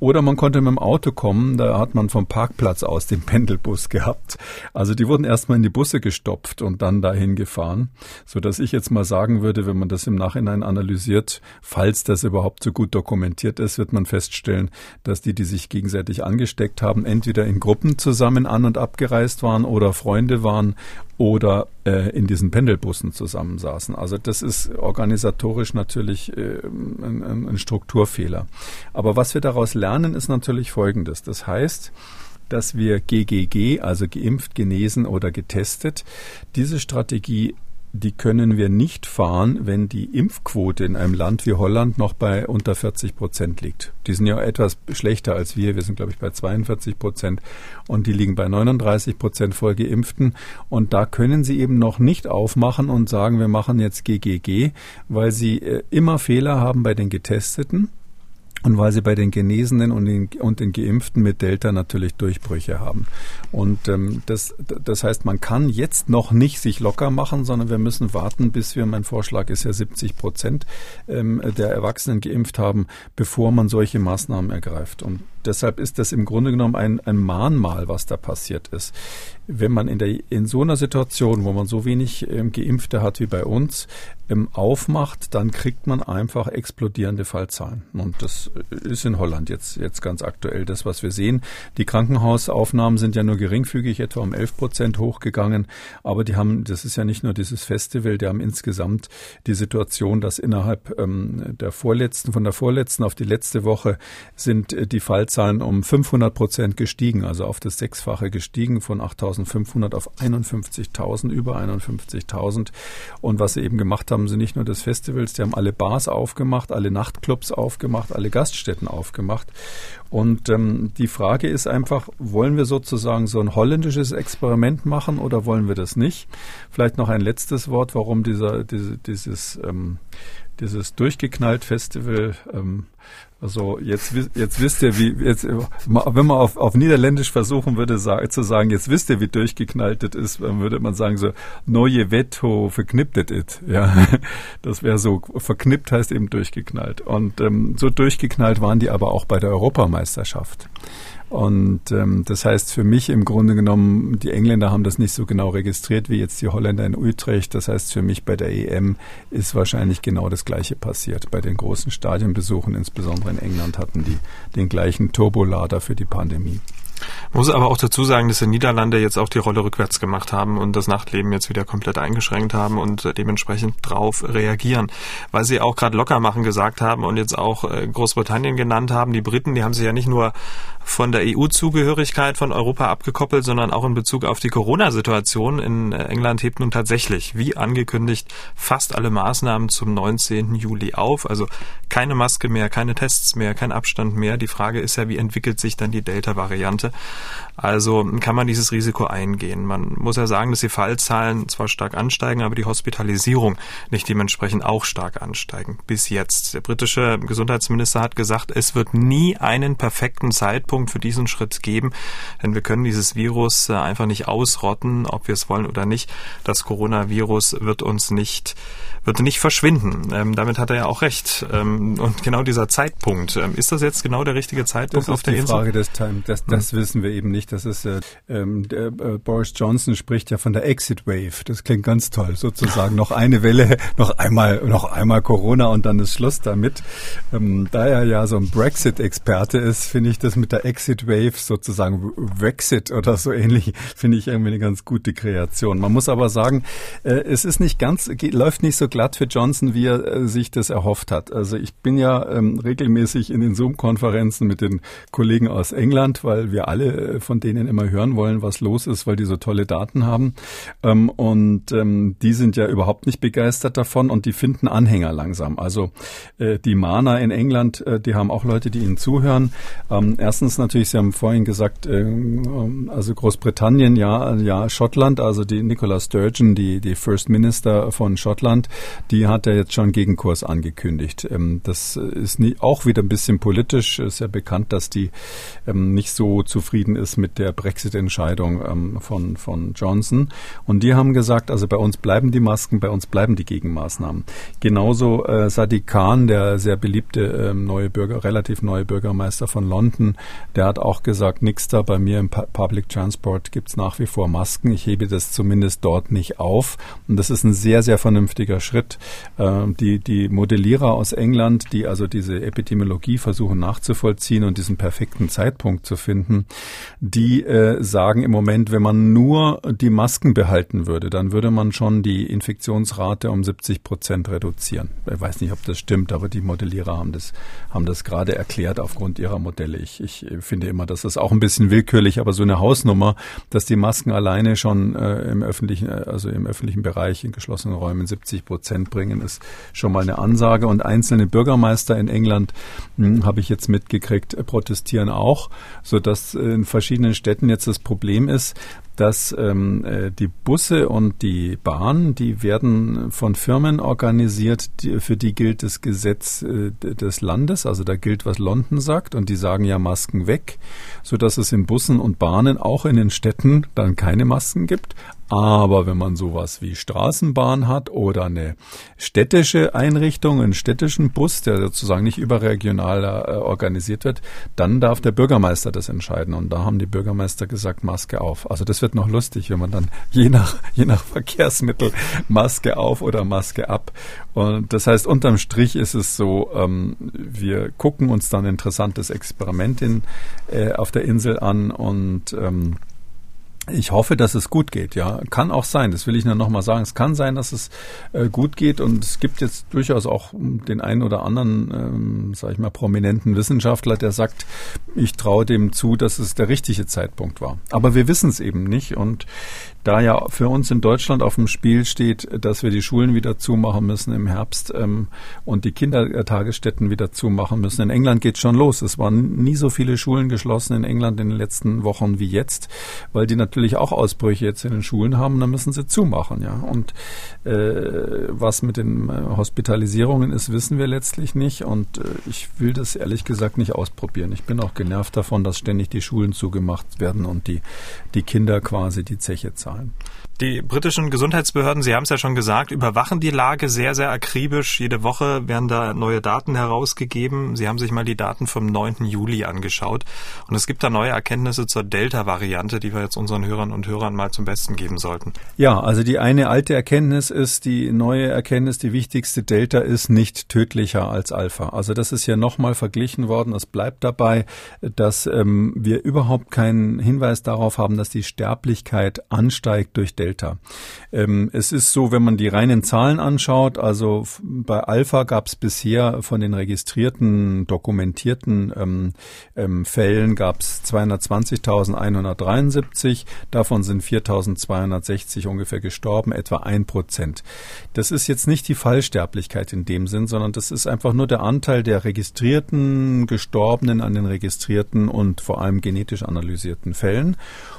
Oder man konnte mit dem Auto kommen, da hat man vom Parkplatz aus den Pendelbus gehabt. Also die wurden erstmal in die Busse gestopft und dann dahin gefahren, so dass ich jetzt mal sagen würde, wenn man das im Nachhinein analysiert, falls das überhaupt so gut dokumentiert ist, wird man feststellen, dass die, die sich gegenseitig angesteckt haben, entweder in Gruppen zusammen an und abgereist waren oder Freunde waren oder äh, in diesen Pendelbussen zusammensaßen. Also das ist organisatorisch natürlich äh, ein, ein Strukturfehler. Aber was wir daraus lernen, ist natürlich Folgendes. Das heißt, dass wir GGG, also geimpft, genesen oder getestet, diese Strategie die können wir nicht fahren, wenn die Impfquote in einem Land wie Holland noch bei unter 40 Prozent liegt. Die sind ja etwas schlechter als wir. Wir sind, glaube ich, bei 42 Prozent und die liegen bei 39 Prozent voll Geimpften. Und da können sie eben noch nicht aufmachen und sagen, wir machen jetzt GGG, weil sie äh, immer Fehler haben bei den Getesteten und weil sie bei den Genesenen und den, und den Geimpften mit Delta natürlich Durchbrüche haben. Und ähm, das, das heißt, man kann jetzt noch nicht sich locker machen, sondern wir müssen warten, bis wir, mein Vorschlag ist ja 70 Prozent ähm, der Erwachsenen geimpft haben, bevor man solche Maßnahmen ergreift. Und deshalb ist das im Grunde genommen ein, ein Mahnmal, was da passiert ist. Wenn man in, der, in so einer Situation, wo man so wenig ähm, Geimpfte hat wie bei uns, ähm, aufmacht, dann kriegt man einfach explodierende Fallzahlen. Und das ist in Holland jetzt, jetzt ganz aktuell das, was wir sehen. Die Krankenhausaufnahmen sind ja nur geringfügig, etwa um 11 Prozent hochgegangen. Aber die haben, das ist ja nicht nur dieses Festival, die haben insgesamt die Situation, dass innerhalb ähm, der vorletzten, von der vorletzten auf die letzte Woche sind äh, die Fallzahlen Zahlen um 500 Prozent gestiegen, also auf das Sechsfache gestiegen von 8.500 auf 51.000, über 51.000. Und was sie eben gemacht haben, sind nicht nur das Festivals, die haben alle Bars aufgemacht, alle Nachtclubs aufgemacht, alle Gaststätten aufgemacht. Und ähm, die Frage ist einfach, wollen wir sozusagen so ein holländisches Experiment machen oder wollen wir das nicht? Vielleicht noch ein letztes Wort, warum dieser, diese, dieses, ähm, dieses durchgeknallt Festival ähm, also jetzt, jetzt wisst ihr, wie jetzt, wenn man auf, auf Niederländisch versuchen würde zu sagen, jetzt wisst ihr, wie durchgeknallt das ist, dann würde man sagen so neue Veto verknipptet it. Ja, das wäre so verknippt heißt eben durchgeknallt. Und ähm, so durchgeknallt waren die aber auch bei der Europameisterschaft. Und ähm, das heißt für mich im Grunde genommen, die Engländer haben das nicht so genau registriert wie jetzt die Holländer in Utrecht. Das heißt für mich bei der EM ist wahrscheinlich genau das Gleiche passiert. Bei den großen Stadionbesuchen, insbesondere in England, hatten die den gleichen Turbolader für die Pandemie. Muss aber auch dazu sagen, dass die Niederlande jetzt auch die Rolle rückwärts gemacht haben und das Nachtleben jetzt wieder komplett eingeschränkt haben und dementsprechend drauf reagieren. Weil sie auch gerade locker machen gesagt haben und jetzt auch äh, Großbritannien genannt haben. Die Briten, die haben sich ja nicht nur von der EU-Zugehörigkeit von Europa abgekoppelt, sondern auch in Bezug auf die Corona-Situation in äh, England hebt nun tatsächlich, wie angekündigt, fast alle Maßnahmen zum 19. Juli auf. Also keine Maske mehr, keine Tests mehr, kein Abstand mehr. Die Frage ist ja, wie entwickelt sich dann die Delta-Variante? Also kann man dieses Risiko eingehen. Man muss ja sagen, dass die Fallzahlen zwar stark ansteigen, aber die Hospitalisierung nicht dementsprechend auch stark ansteigen. Bis jetzt. Der britische Gesundheitsminister hat gesagt, es wird nie einen perfekten Zeitpunkt für diesen Schritt geben, denn wir können dieses Virus äh, einfach nicht ausrotten, ob wir es wollen oder nicht. Das Coronavirus wird uns nicht wird nicht verschwinden. Ähm, damit hat er ja auch recht. Ähm, und genau dieser Zeitpunkt, ähm, ist das jetzt genau der richtige Zeitpunkt das auf der Insel? Das ist die Frage des Time. Das, das hm. wissen wir eben nicht. Das ist äh, ähm, äh, Boris Johnson spricht ja von der Exit Wave. Das klingt ganz toll, sozusagen. noch eine Welle, noch einmal, noch einmal Corona und dann ist Schluss damit. Ähm, da er ja so ein Brexit-Experte ist, finde ich das mit der Exit Wave sozusagen Brexit oder so ähnlich, finde ich irgendwie eine ganz gute Kreation. Man muss aber sagen, äh, es ist nicht ganz, läuft nicht so glatt für Johnson, wie er äh, sich das erhofft hat. Also ich bin ja ähm, regelmäßig in den Zoom-Konferenzen mit den Kollegen aus England, weil wir alle äh, von denen immer hören wollen, was los ist, weil die so tolle Daten haben. Ähm, und ähm, die sind ja überhaupt nicht begeistert davon und die finden Anhänger langsam. Also äh, die Mana in England, äh, die haben auch Leute, die ihnen zuhören. Ähm, erstens natürlich, Sie haben vorhin gesagt, äh, also Großbritannien, ja, ja, Schottland, also die Nicola Sturgeon, die, die First Minister von Schottland, die hat ja jetzt schon Gegenkurs angekündigt. Ähm, das ist nie, auch wieder ein bisschen politisch. Ist ja bekannt, dass die ähm, nicht so zufrieden ist mit der Brexit-Entscheidung ähm, von, von Johnson. Und die haben gesagt, also bei uns bleiben die Masken, bei uns bleiben die Gegenmaßnahmen. Genauso äh, Sadiq Khan, der sehr beliebte äh, neue Bürger, relativ neue Bürgermeister von London, der hat auch gesagt, nix da, bei mir im Public Transport gibt's nach wie vor Masken. Ich hebe das zumindest dort nicht auf. Und das ist ein sehr, sehr vernünftiger Schritt. Äh, die, die Modellierer aus England, die also diese Epidemiologie versuchen nachzuvollziehen und diesen perfekten Zeitpunkt zu finden, die äh, sagen im Moment, wenn man nur die Masken behalten würde, dann würde man schon die Infektionsrate um 70 Prozent reduzieren. Ich weiß nicht, ob das stimmt, aber die Modellierer haben das, haben das gerade erklärt aufgrund ihrer Modelle. Ich, ich finde immer, das ist auch ein bisschen willkürlich, aber so eine Hausnummer, dass die Masken alleine schon äh, im öffentlichen, äh, also im öffentlichen Bereich in geschlossenen Räumen 70 Prozent bringen, ist schon mal eine Ansage. Und einzelne Bürgermeister in England, hm, habe ich jetzt mitgekriegt, protestieren auch, so dass in verschiedenen Städten jetzt das Problem ist, dass ähm, äh, die Busse und die Bahn, die werden von Firmen organisiert, die, für die gilt das Gesetz äh, des Landes, also da gilt, was London sagt und die sagen ja Masken weg, so dass es in Bussen und Bahnen auch in den Städten dann keine Masken gibt, aber wenn man sowas wie Straßenbahn hat oder eine städtische Einrichtung, einen städtischen Bus, der sozusagen nicht überregional äh, organisiert wird, dann darf der Bürgermeister das entscheiden. Und da haben die Bürgermeister gesagt, Maske auf. Also das wird noch lustig, wenn man dann je nach, je nach Verkehrsmittel Maske auf oder Maske ab. Und das heißt, unterm Strich ist es so, ähm, wir gucken uns dann ein interessantes Experiment in, äh, auf der Insel an und ähm, ich hoffe, dass es gut geht, ja. Kann auch sein, das will ich nur nochmal sagen. Es kann sein, dass es äh, gut geht und es gibt jetzt durchaus auch den einen oder anderen, ähm, sage ich mal, prominenten Wissenschaftler, der sagt, ich traue dem zu, dass es der richtige Zeitpunkt war. Aber wir wissen es eben nicht und da ja für uns in Deutschland auf dem Spiel steht, dass wir die Schulen wieder zumachen müssen im Herbst ähm, und die Kindertagesstätten wieder zumachen müssen. In England geht schon los. Es waren nie so viele Schulen geschlossen in England in den letzten Wochen wie jetzt, weil die natürlich auch Ausbrüche jetzt in den Schulen haben. Dann müssen sie zumachen, ja. Und äh, was mit den äh, Hospitalisierungen ist, wissen wir letztlich nicht. Und äh, ich will das ehrlich gesagt nicht ausprobieren. Ich bin auch genervt davon, dass ständig die Schulen zugemacht werden und die die Kinder quasi die Zeche zahlen sein. Die britischen Gesundheitsbehörden, Sie haben es ja schon gesagt, überwachen die Lage sehr, sehr akribisch. Jede Woche werden da neue Daten herausgegeben. Sie haben sich mal die Daten vom 9. Juli angeschaut. Und es gibt da neue Erkenntnisse zur Delta-Variante, die wir jetzt unseren Hörern und Hörern mal zum Besten geben sollten. Ja, also die eine alte Erkenntnis ist, die neue Erkenntnis, die wichtigste Delta ist nicht tödlicher als Alpha. Also das ist ja nochmal verglichen worden. Es bleibt dabei, dass ähm, wir überhaupt keinen Hinweis darauf haben, dass die Sterblichkeit ansteigt durch Delta. Delta. Ähm, es ist so, wenn man die reinen Zahlen anschaut, also bei Alpha gab es bisher von den registrierten, dokumentierten ähm, ähm, Fällen gab es 220.173 Davon sind 4260 ungefähr gestorben, etwa ein Prozent. Das ist jetzt nicht die Fallsterblichkeit in dem Sinn, sondern das ist einfach nur der Anteil der registrierten Gestorbenen an den registrierten und vor allem genetisch analysierten Fällen.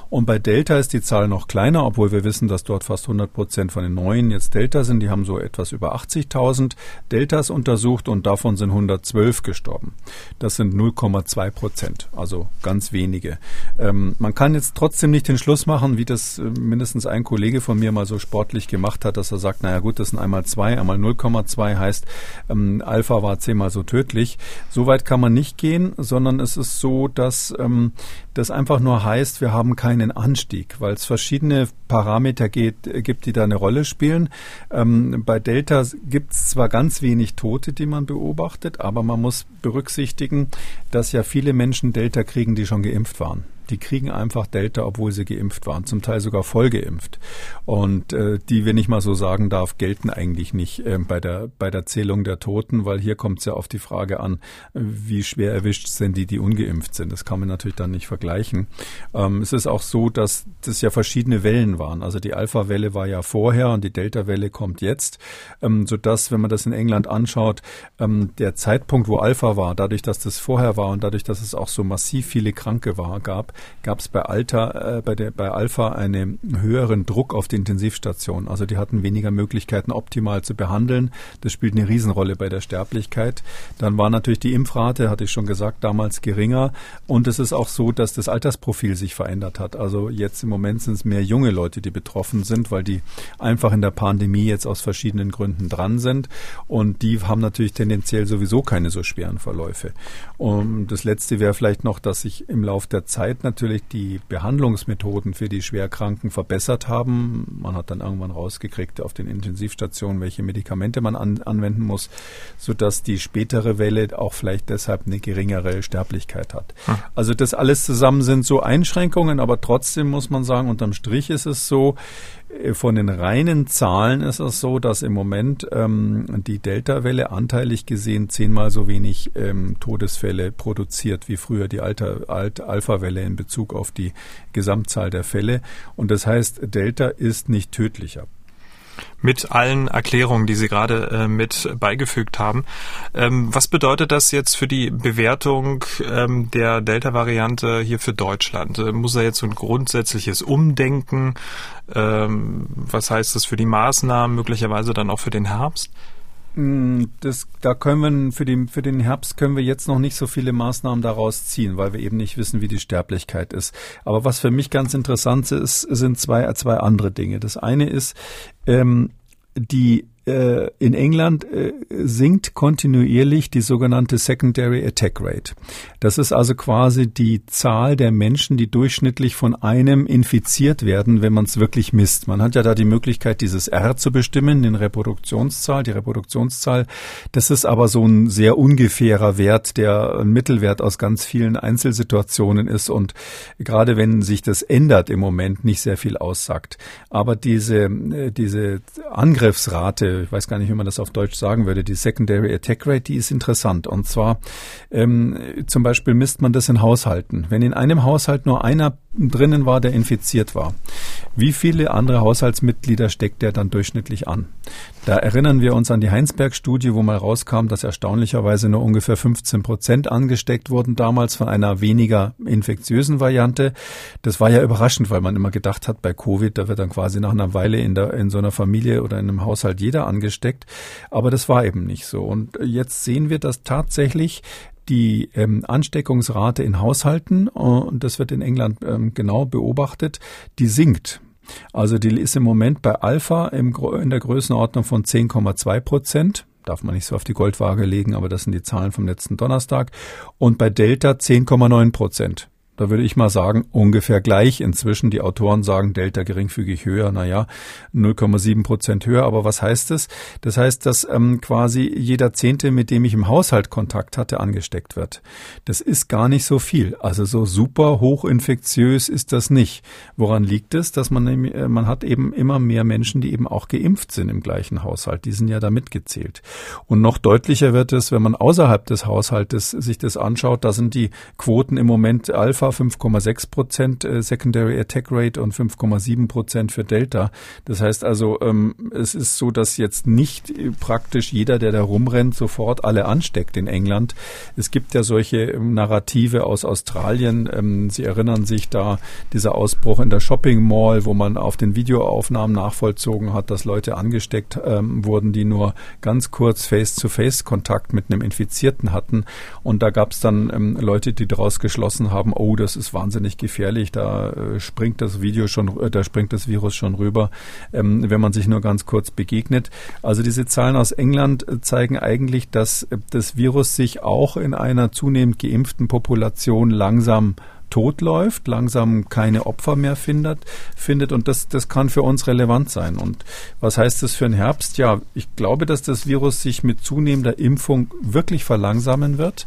Und bei Delta ist die Zahl noch kleiner, obwohl wir wissen, dass dort fast 100 Prozent von den neuen jetzt Delta sind. Die haben so etwas über 80.000 Deltas untersucht und davon sind 112 gestorben. Das sind 0,2 Prozent, also ganz wenige. Ähm, man kann jetzt trotzdem nicht den Schluss machen, wie das äh, mindestens ein Kollege von mir mal so sportlich gemacht hat, dass er sagt, naja gut, das sind einmal zwei, einmal 0,2 heißt, ähm, Alpha war zehnmal so tödlich. So weit kann man nicht gehen, sondern es ist so, dass ähm, das einfach nur heißt, wir haben keinen Anstieg, weil es verschiedene Parameter geht, gibt, die da eine Rolle spielen. Ähm, bei Delta gibt es zwar ganz wenig Tote, die man beobachtet, aber man muss berücksichtigen, dass ja viele Menschen Delta kriegen, die schon geimpft waren die kriegen einfach Delta, obwohl sie geimpft waren, zum Teil sogar voll geimpft. Und äh, die, wenn ich mal so sagen darf, gelten eigentlich nicht äh, bei, der, bei der Zählung der Toten, weil hier kommt es ja auf die Frage an, wie schwer erwischt sind die, die ungeimpft sind. Das kann man natürlich dann nicht vergleichen. Ähm, es ist auch so, dass das ja verschiedene Wellen waren. Also die Alpha-Welle war ja vorher und die Delta-Welle kommt jetzt, ähm, sodass, wenn man das in England anschaut, ähm, der Zeitpunkt, wo Alpha war, dadurch, dass das vorher war und dadurch, dass es auch so massiv viele Kranke war, gab, gab es bei Alter, äh, bei der bei Alpha einen höheren Druck auf die Intensivstation. Also die hatten weniger Möglichkeiten, optimal zu behandeln. Das spielt eine Riesenrolle bei der Sterblichkeit. Dann war natürlich die Impfrate, hatte ich schon gesagt, damals geringer. Und es ist auch so, dass das Altersprofil sich verändert hat. Also jetzt im Moment sind es mehr junge Leute, die betroffen sind, weil die einfach in der Pandemie jetzt aus verschiedenen Gründen dran sind. Und die haben natürlich tendenziell sowieso keine so schweren Verläufe. Und das Letzte wäre vielleicht noch, dass sich im Laufe der Zeit natürlich die Behandlungsmethoden für die Schwerkranken verbessert haben. Man hat dann irgendwann rausgekriegt auf den Intensivstationen, welche Medikamente man an, anwenden muss, sodass die spätere Welle auch vielleicht deshalb eine geringere Sterblichkeit hat. Hm. Also das alles zusammen sind so Einschränkungen, aber trotzdem muss man sagen, unterm Strich ist es so, von den reinen Zahlen ist es so, dass im Moment ähm, die Delta-Welle anteilig gesehen zehnmal so wenig ähm, Todesfälle produziert wie früher die Alter, Alt Alpha-Welle in Bezug auf die Gesamtzahl der Fälle. Und das heißt, Delta ist nicht tödlicher mit allen Erklärungen, die Sie gerade äh, mit beigefügt haben. Ähm, was bedeutet das jetzt für die Bewertung ähm, der Delta-Variante hier für Deutschland? Äh, muss da jetzt so ein grundsätzliches Umdenken? Ähm, was heißt das für die Maßnahmen, möglicherweise dann auch für den Herbst? Mm, das, da können wir für, den für den Herbst können wir jetzt noch nicht so viele Maßnahmen daraus ziehen, weil wir eben nicht wissen, wie die Sterblichkeit ist. Aber was für mich ganz interessant ist, sind zwei, zwei andere Dinge. Das eine ist, ähm, die äh, in England äh, sinkt kontinuierlich die sogenannte Secondary Attack Rate. Das ist also quasi die Zahl der Menschen, die durchschnittlich von einem infiziert werden, wenn man es wirklich misst. Man hat ja da die Möglichkeit, dieses R zu bestimmen, den Reproduktionszahl, die Reproduktionszahl. Das ist aber so ein sehr ungefährer Wert, der ein Mittelwert aus ganz vielen Einzelsituationen ist und gerade wenn sich das ändert im Moment nicht sehr viel aussagt. Aber diese, äh, diese Angriffsrate ich weiß gar nicht, wie man das auf Deutsch sagen würde, die Secondary Attack Rate, die ist interessant. Und zwar ähm, zum Beispiel misst man das in Haushalten. Wenn in einem Haushalt nur einer drinnen war, der infiziert war, wie viele andere Haushaltsmitglieder steckt der dann durchschnittlich an? Da erinnern wir uns an die Heinsberg-Studie, wo mal rauskam, dass erstaunlicherweise nur ungefähr 15 Prozent angesteckt wurden damals von einer weniger infektiösen Variante. Das war ja überraschend, weil man immer gedacht hat, bei Covid, da wird dann quasi nach einer Weile in, der, in so einer Familie oder in einem Haushalt jeder angesteckt. Aber das war eben nicht so. Und jetzt sehen wir, dass tatsächlich die ähm, Ansteckungsrate in Haushalten, äh, und das wird in England ähm, genau beobachtet, die sinkt. Also die ist im Moment bei Alpha im, in der Größenordnung von 10,2 Prozent. Darf man nicht so auf die Goldwaage legen, aber das sind die Zahlen vom letzten Donnerstag. Und bei Delta 10,9 Prozent. Da würde ich mal sagen, ungefähr gleich. Inzwischen die Autoren sagen Delta geringfügig höher, naja, 0,7 Prozent höher. Aber was heißt das? Das heißt, dass ähm, quasi jeder Zehnte, mit dem ich im Haushalt Kontakt hatte, angesteckt wird. Das ist gar nicht so viel. Also so super hochinfektiös ist das nicht. Woran liegt es? Dass man, äh, man hat eben immer mehr Menschen, die eben auch geimpft sind im gleichen Haushalt. Die sind ja da mitgezählt. Und noch deutlicher wird es, wenn man außerhalb des Haushaltes sich das anschaut. Da sind die Quoten im Moment Alpha Alpha 5,6 Prozent äh, Secondary Attack Rate und 5,7 Prozent für Delta. Das heißt also, ähm, es ist so, dass jetzt nicht praktisch jeder, der da rumrennt, sofort alle ansteckt in England. Es gibt ja solche Narrative aus Australien. Ähm, Sie erinnern sich da dieser Ausbruch in der Shopping Mall, wo man auf den Videoaufnahmen nachvollzogen hat, dass Leute angesteckt ähm, wurden, die nur ganz kurz Face-to-Face-Kontakt mit einem Infizierten hatten. Und da gab es dann ähm, Leute, die daraus geschlossen haben, oh, das ist wahnsinnig gefährlich, da äh, springt das Video schon, äh, da springt das Virus schon rüber, ähm, wenn man sich nur ganz kurz begegnet. Also diese Zahlen aus England äh, zeigen eigentlich, dass äh, das Virus sich auch in einer zunehmend geimpften Population langsam totläuft, langsam keine Opfer mehr findet, findet und das, das kann für uns relevant sein. Und was heißt das für den Herbst? Ja, ich glaube, dass das Virus sich mit zunehmender Impfung wirklich verlangsamen wird.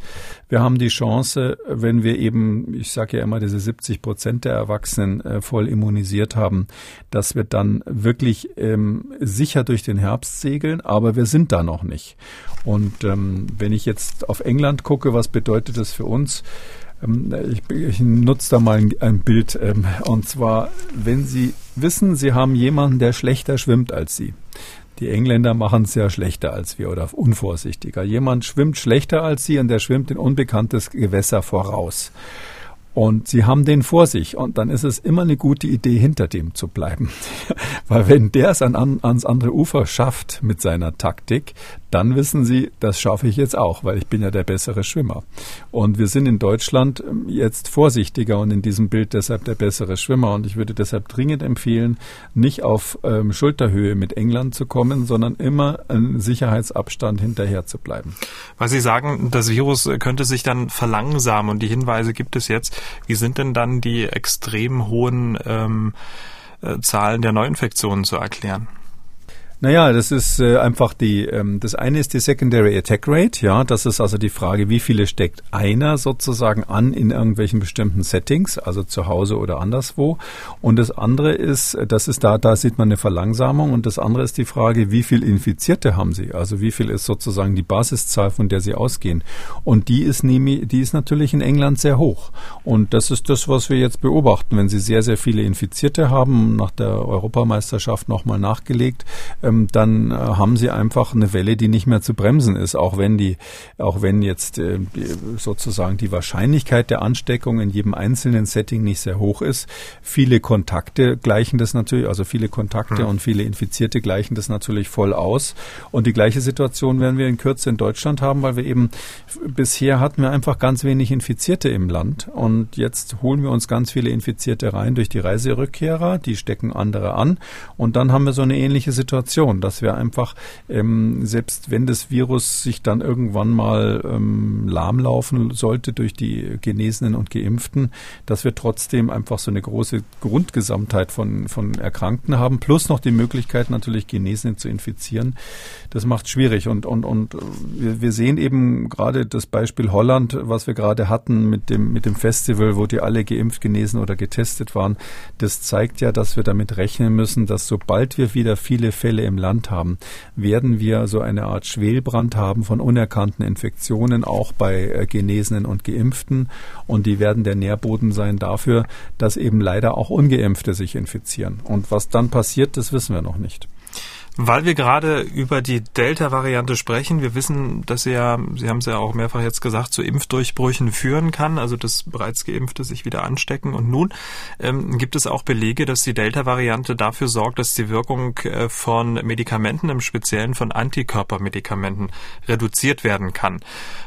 Wir haben die Chance, wenn wir eben, ich sage ja immer, diese 70 Prozent der Erwachsenen äh, voll immunisiert haben, dass wir dann wirklich ähm, sicher durch den Herbst segeln, aber wir sind da noch nicht. Und ähm, wenn ich jetzt auf England gucke, was bedeutet das für uns? Ähm, ich, ich nutze da mal ein, ein Bild. Ähm, und zwar, wenn Sie wissen, Sie haben jemanden, der schlechter schwimmt als Sie. Die Engländer machen es ja schlechter als wir oder unvorsichtiger. Jemand schwimmt schlechter als Sie und der schwimmt in unbekanntes Gewässer voraus. Und sie haben den vor sich und dann ist es immer eine gute Idee, hinter dem zu bleiben. Weil wenn der es an, ans andere Ufer schafft mit seiner Taktik, dann wissen sie, das schaffe ich jetzt auch, weil ich bin ja der bessere Schwimmer. Und wir sind in Deutschland ähm, jetzt vorsichtiger und in diesem Bild deshalb der bessere Schwimmer. Und ich würde deshalb dringend empfehlen, nicht auf ähm, Schulterhöhe mit England zu kommen, sondern immer einen Sicherheitsabstand hinterher zu bleiben. Weil Sie sagen, das Virus könnte sich dann verlangsamen und die Hinweise gibt es jetzt. Wie sind denn dann die extrem hohen ähm, äh, Zahlen der Neuinfektionen zu erklären? Naja, das ist äh, einfach die, ähm, das eine ist die Secondary Attack Rate, ja, das ist also die Frage, wie viele steckt einer sozusagen an in irgendwelchen bestimmten Settings, also zu Hause oder anderswo. Und das andere ist, das ist da, da sieht man eine Verlangsamung und das andere ist die Frage, wie viel Infizierte haben Sie? Also wie viel ist sozusagen die Basiszahl, von der Sie ausgehen? Und die ist, die ist natürlich in England sehr hoch. Und das ist das, was wir jetzt beobachten. Wenn Sie sehr, sehr viele Infizierte haben, nach der Europameisterschaft nochmal nachgelegt, ähm, dann äh, haben sie einfach eine Welle, die nicht mehr zu bremsen ist, auch wenn die, auch wenn jetzt äh, sozusagen die Wahrscheinlichkeit der Ansteckung in jedem einzelnen Setting nicht sehr hoch ist. Viele Kontakte gleichen das natürlich, also viele Kontakte mhm. und viele Infizierte gleichen das natürlich voll aus. Und die gleiche Situation werden wir in Kürze in Deutschland haben, weil wir eben bisher hatten wir einfach ganz wenig Infizierte im Land und jetzt holen wir uns ganz viele Infizierte rein durch die Reiserückkehrer, die stecken andere an und dann haben wir so eine ähnliche Situation Situation, dass wir einfach, ähm, selbst wenn das Virus sich dann irgendwann mal ähm, lahmlaufen sollte durch die Genesenen und Geimpften, dass wir trotzdem einfach so eine große Grundgesamtheit von, von Erkrankten haben, plus noch die Möglichkeit natürlich Genesene zu infizieren. Das macht schwierig und, und, und wir, wir sehen eben gerade das Beispiel Holland, was wir gerade hatten mit dem, mit dem Festival, wo die alle geimpft, genesen oder getestet waren. Das zeigt ja, dass wir damit rechnen müssen, dass sobald wir wieder viele Fälle im Land haben, werden wir so eine Art Schwelbrand haben von unerkannten Infektionen, auch bei äh, Genesenen und Geimpften. Und die werden der Nährboden sein dafür, dass eben leider auch Ungeimpfte sich infizieren. Und was dann passiert, das wissen wir noch nicht. Weil wir gerade über die Delta-Variante sprechen, wir wissen, dass sie ja, Sie haben es ja auch mehrfach jetzt gesagt, zu Impfdurchbrüchen führen kann, also dass bereits Geimpfte sich wieder anstecken. Und nun ähm, gibt es auch Belege, dass die Delta-Variante dafür sorgt, dass die Wirkung äh, von Medikamenten, im Speziellen von Antikörpermedikamenten, reduziert werden kann.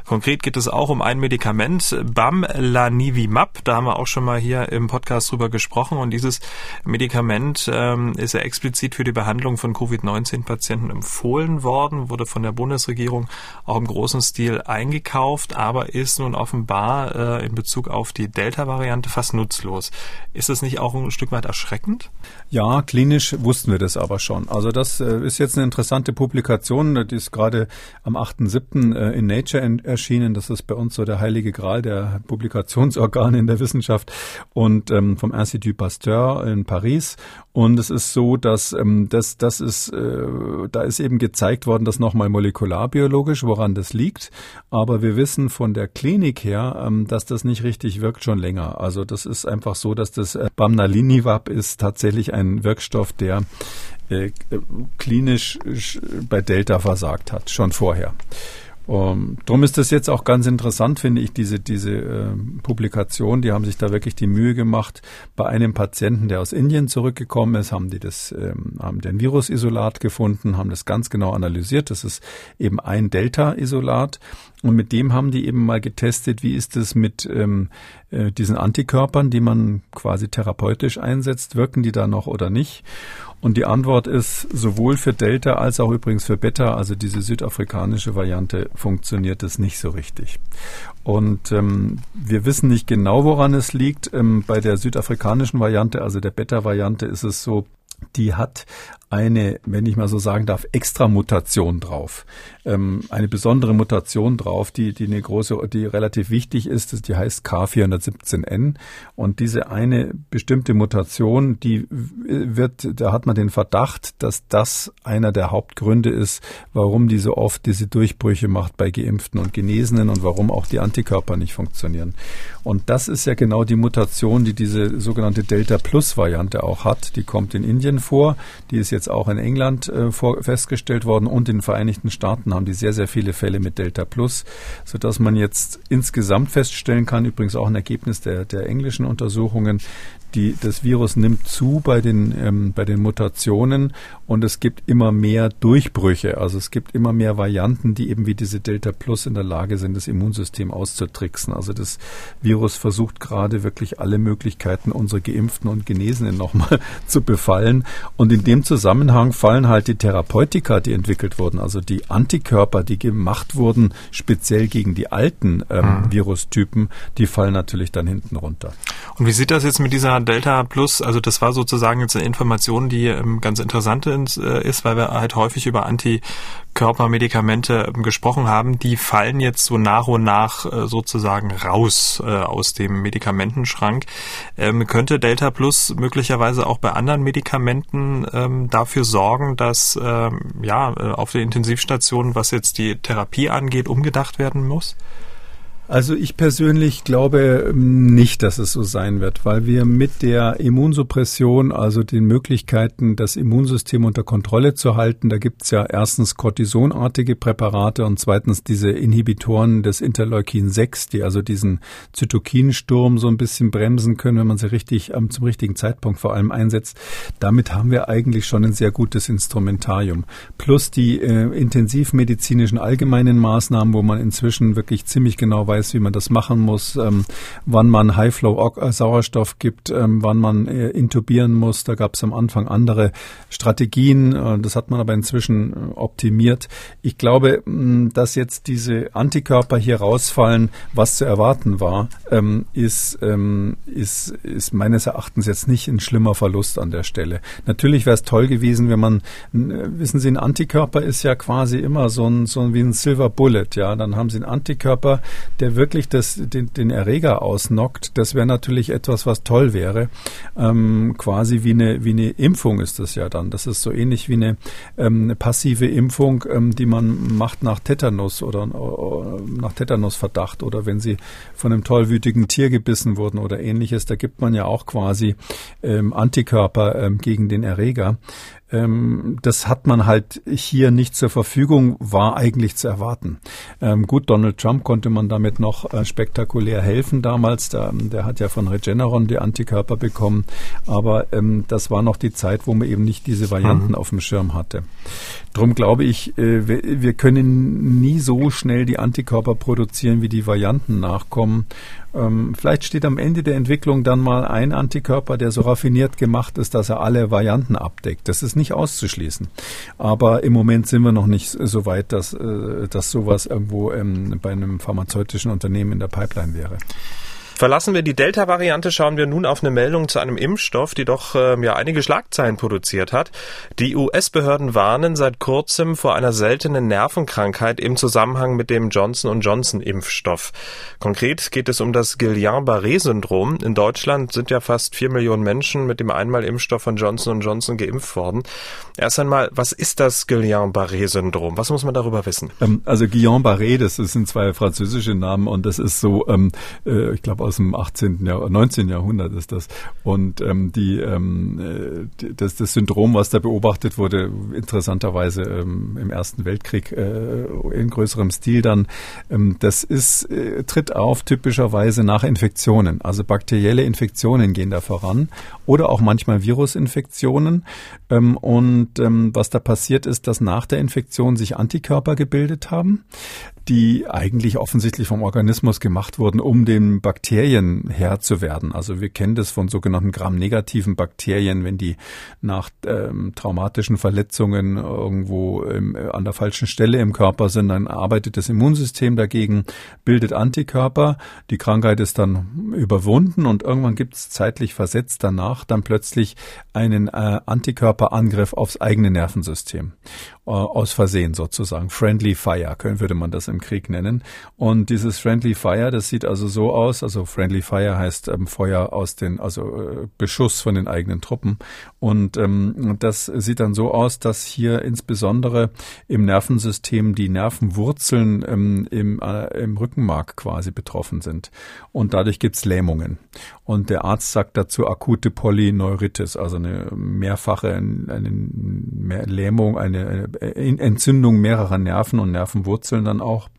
Konkret geht es auch um ein Medikament, Bamlanivimab. Da haben wir auch schon mal hier im Podcast drüber gesprochen. Und dieses Medikament ähm, ist ja explizit für die Behandlung von Covid-19 Covid-19-Patienten empfohlen worden, wurde von der Bundesregierung auch im großen Stil eingekauft, aber ist nun offenbar äh, in Bezug auf die Delta-Variante fast nutzlos. Ist das nicht auch ein Stück weit erschreckend? Ja, klinisch wussten wir das aber schon. Also das äh, ist jetzt eine interessante Publikation, die ist gerade am 8.7. Äh, in Nature erschienen. Das ist bei uns so der heilige Gral der Publikationsorgane in der Wissenschaft und ähm, vom Institut Pasteur in Paris. Und es ist so, dass ähm, das, das ist äh, äh, da ist eben gezeigt worden, dass nochmal molekularbiologisch, woran das liegt. Aber wir wissen von der Klinik her, ähm, dass das nicht richtig wirkt schon länger. Also das ist einfach so, dass das äh, Bamnalinivab ist tatsächlich ein Wirkstoff, der äh, klinisch bei Delta versagt hat, schon vorher. Um, drum ist das jetzt auch ganz interessant, finde ich, diese, diese äh, Publikation. Die haben sich da wirklich die Mühe gemacht. Bei einem Patienten, der aus Indien zurückgekommen ist, haben die das, ähm, haben den Virusisolat gefunden, haben das ganz genau analysiert. Das ist eben ein Delta-Isolat. Und mit dem haben die eben mal getestet, wie ist es mit ähm, äh, diesen Antikörpern, die man quasi therapeutisch einsetzt, wirken die da noch oder nicht? Und die Antwort ist, sowohl für Delta als auch übrigens für Beta, also diese südafrikanische Variante, funktioniert es nicht so richtig. Und ähm, wir wissen nicht genau, woran es liegt. Ähm, bei der südafrikanischen Variante, also der Beta-Variante, ist es so, die hat eine, wenn ich mal so sagen darf, extra Mutation drauf. Ähm, eine besondere Mutation drauf, die, die eine große, die relativ wichtig ist, die heißt K417N. Und diese eine bestimmte Mutation, die wird, da hat man den Verdacht, dass das einer der Hauptgründe ist, warum die so oft diese Durchbrüche macht bei Geimpften und Genesenen und warum auch die Antikörper nicht funktionieren. Und das ist ja genau die Mutation, die diese sogenannte Delta Plus Variante auch hat. Die kommt in Indien vor. Die ist jetzt auch in England äh, vor, festgestellt worden und in den Vereinigten Staaten haben die sehr, sehr viele Fälle mit Delta Plus, sodass man jetzt insgesamt feststellen kann, übrigens auch ein Ergebnis der, der englischen Untersuchungen, die, das Virus nimmt zu bei den, ähm, bei den Mutationen und es gibt immer mehr Durchbrüche. Also es gibt immer mehr Varianten, die eben wie diese Delta Plus in der Lage sind, das Immunsystem auszutricksen. Also das Virus versucht gerade wirklich alle Möglichkeiten, unsere Geimpften und Genesenen nochmal zu befallen. Und in dem Zusammenhang fallen halt die Therapeutika, die entwickelt wurden, also die Antikörper, die gemacht wurden, speziell gegen die alten ähm, mhm. Virustypen, die fallen natürlich dann hinten runter. Und wie sieht das jetzt mit dieser Delta Plus, also das war sozusagen jetzt eine Information, die ähm, ganz interessant äh, ist, weil wir halt häufig über Antikörpermedikamente ähm, gesprochen haben. Die fallen jetzt so nach und nach äh, sozusagen raus äh, aus dem Medikamentenschrank. Ähm, könnte Delta Plus möglicherweise auch bei anderen Medikamenten dafür sorgen, dass ja auf der Intensivstation, was jetzt die Therapie angeht, umgedacht werden muss? Also ich persönlich glaube ähm, nicht, dass es so sein wird, weil wir mit der Immunsuppression, also den Möglichkeiten, das Immunsystem unter Kontrolle zu halten, da gibt es ja erstens Cortisonartige Präparate und zweitens diese Inhibitoren des Interleukin 6, die also diesen Zytokinsturm so ein bisschen bremsen können, wenn man sie richtig ähm, zum richtigen Zeitpunkt vor allem einsetzt. Damit haben wir eigentlich schon ein sehr gutes Instrumentarium. Plus die äh, intensivmedizinischen allgemeinen Maßnahmen, wo man inzwischen wirklich ziemlich genau weiß, weiß, wie man das machen muss, ähm, wann man High-Flow-Sauerstoff gibt, ähm, wann man äh, intubieren muss. Da gab es am Anfang andere Strategien. Äh, das hat man aber inzwischen äh, optimiert. Ich glaube, mh, dass jetzt diese Antikörper hier rausfallen, was zu erwarten war, ähm, ist, ähm, ist, ist meines Erachtens jetzt nicht ein schlimmer Verlust an der Stelle. Natürlich wäre es toll gewesen, wenn man, wissen Sie, ein Antikörper ist ja quasi immer so ein, so ein wie ein Silver Bullet, ja. Dann haben Sie einen Antikörper, der wirklich das, den, den Erreger ausnockt, das wäre natürlich etwas, was toll wäre. Ähm, quasi wie eine, wie eine Impfung ist das ja dann. Das ist so ähnlich wie eine, ähm, eine passive Impfung, ähm, die man macht nach Tetanus oder äh, nach Tetanusverdacht oder wenn sie von einem tollwütigen Tier gebissen wurden oder ähnliches. Da gibt man ja auch quasi ähm, Antikörper ähm, gegen den Erreger. Ähm, das hat man halt hier nicht zur Verfügung, war eigentlich zu erwarten. Ähm, gut, Donald Trump konnte man damit noch äh, spektakulär helfen damals. Der, der, hat ja von Regeneron die Antikörper bekommen. Aber ähm, das war noch die Zeit, wo man eben nicht diese Varianten mhm. auf dem Schirm hatte. Drum glaube ich, äh, wir, wir können nie so schnell die Antikörper produzieren, wie die Varianten nachkommen. Ähm, vielleicht steht am Ende der Entwicklung dann mal ein Antikörper, der so raffiniert gemacht ist, dass er alle Varianten abdeckt. Das ist nicht auszuschließen. Aber im Moment sind wir noch nicht so weit, dass, äh, dass sowas irgendwo ähm, bei einem pharmazeutischen Unternehmen in der Pipeline wäre. Verlassen wir die Delta-Variante, schauen wir nun auf eine Meldung zu einem Impfstoff, die doch äh, ja einige Schlagzeilen produziert hat. Die US-Behörden warnen seit kurzem vor einer seltenen Nervenkrankheit im Zusammenhang mit dem Johnson Johnson Impfstoff. Konkret geht es um das Guillain-Barré-Syndrom. In Deutschland sind ja fast vier Millionen Menschen mit dem Einmalimpfstoff von Johnson Johnson geimpft worden. Erst einmal, was ist das Guillain-Barré-Syndrom? Was muss man darüber wissen? Ähm, also Guillain-Barré, das sind zwei französische Namen und das ist so, ähm, äh, ich glaube aus dem 18. Jahr, 19. Jahrhundert ist das. Und ähm, die, ähm, äh, das, das Syndrom, was da beobachtet wurde, interessanterweise ähm, im Ersten Weltkrieg äh, in größerem Stil dann, ähm, das ist, äh, tritt auf typischerweise nach Infektionen. Also bakterielle Infektionen gehen da voran oder auch manchmal Virusinfektionen. Ähm, und ähm, was da passiert ist, dass nach der Infektion sich Antikörper gebildet haben die eigentlich offensichtlich vom Organismus gemacht wurden, um den Bakterien Herr zu werden. Also wir kennen das von sogenannten gramnegativen Bakterien, wenn die nach ähm, traumatischen Verletzungen irgendwo im, äh, an der falschen Stelle im Körper sind, dann arbeitet das Immunsystem dagegen, bildet Antikörper, die Krankheit ist dann überwunden und irgendwann gibt es zeitlich versetzt danach dann plötzlich einen äh, Antikörperangriff aufs eigene Nervensystem. Äh, aus Versehen sozusagen. Friendly Fire würde man das im Krieg nennen. Und dieses Friendly Fire, das sieht also so aus, also Friendly Fire heißt ähm, Feuer aus den, also äh, Beschuss von den eigenen Truppen. Und ähm, das sieht dann so aus, dass hier insbesondere im Nervensystem die Nervenwurzeln ähm, im, äh, im Rückenmark quasi betroffen sind. Und dadurch gibt's Lähmungen. Und der Arzt sagt dazu akute Polyneuritis, also eine mehrfache eine Lähmung, eine, eine Entzündung mehrerer Nerven und Nervenwurzeln dann auch.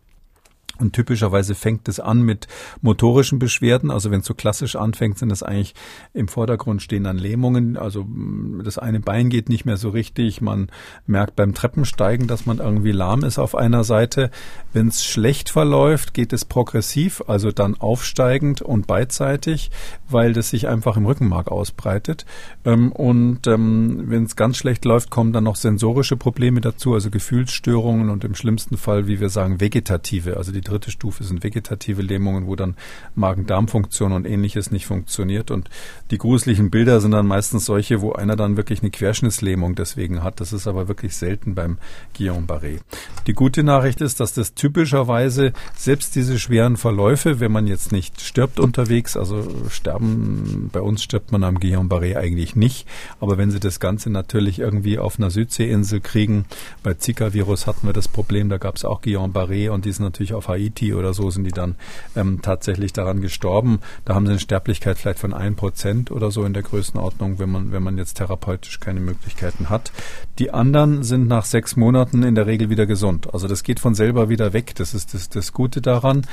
Und typischerweise fängt es an mit motorischen Beschwerden. Also wenn es so klassisch anfängt, sind es eigentlich im Vordergrund stehen dann Lähmungen. Also mm, das eine Bein geht nicht mehr so richtig. Man merkt beim Treppensteigen, dass man irgendwie lahm ist auf einer Seite. Wenn es schlecht verläuft, geht es progressiv, also dann aufsteigend und beidseitig, weil das sich einfach im Rückenmark ausbreitet. Ähm, und ähm, wenn es ganz schlecht läuft, kommen dann noch sensorische Probleme dazu, also Gefühlsstörungen und im schlimmsten Fall, wie wir sagen, vegetative, also die die dritte Stufe sind vegetative Lähmungen, wo dann Magen-Darm-Funktion und ähnliches nicht funktioniert. Und die gruseligen Bilder sind dann meistens solche, wo einer dann wirklich eine Querschnittslähmung deswegen hat. Das ist aber wirklich selten beim Guillain-Barré. Die gute Nachricht ist, dass das typischerweise selbst diese schweren Verläufe, wenn man jetzt nicht stirbt unterwegs, also sterben, bei uns stirbt man am Guillain-Barré eigentlich nicht, aber wenn Sie das Ganze natürlich irgendwie auf einer Südseeinsel kriegen, bei Zika-Virus hatten wir das Problem, da gab es auch Guillain-Barré und die sind natürlich auf Haiti oder so sind die dann ähm, tatsächlich daran gestorben. Da haben sie eine Sterblichkeit vielleicht von ein Prozent oder so in der Größenordnung, wenn man, wenn man jetzt therapeutisch keine Möglichkeiten hat. Die anderen sind nach sechs Monaten in der Regel wieder gesund. Also das geht von selber wieder weg. Das ist das, das Gute daran.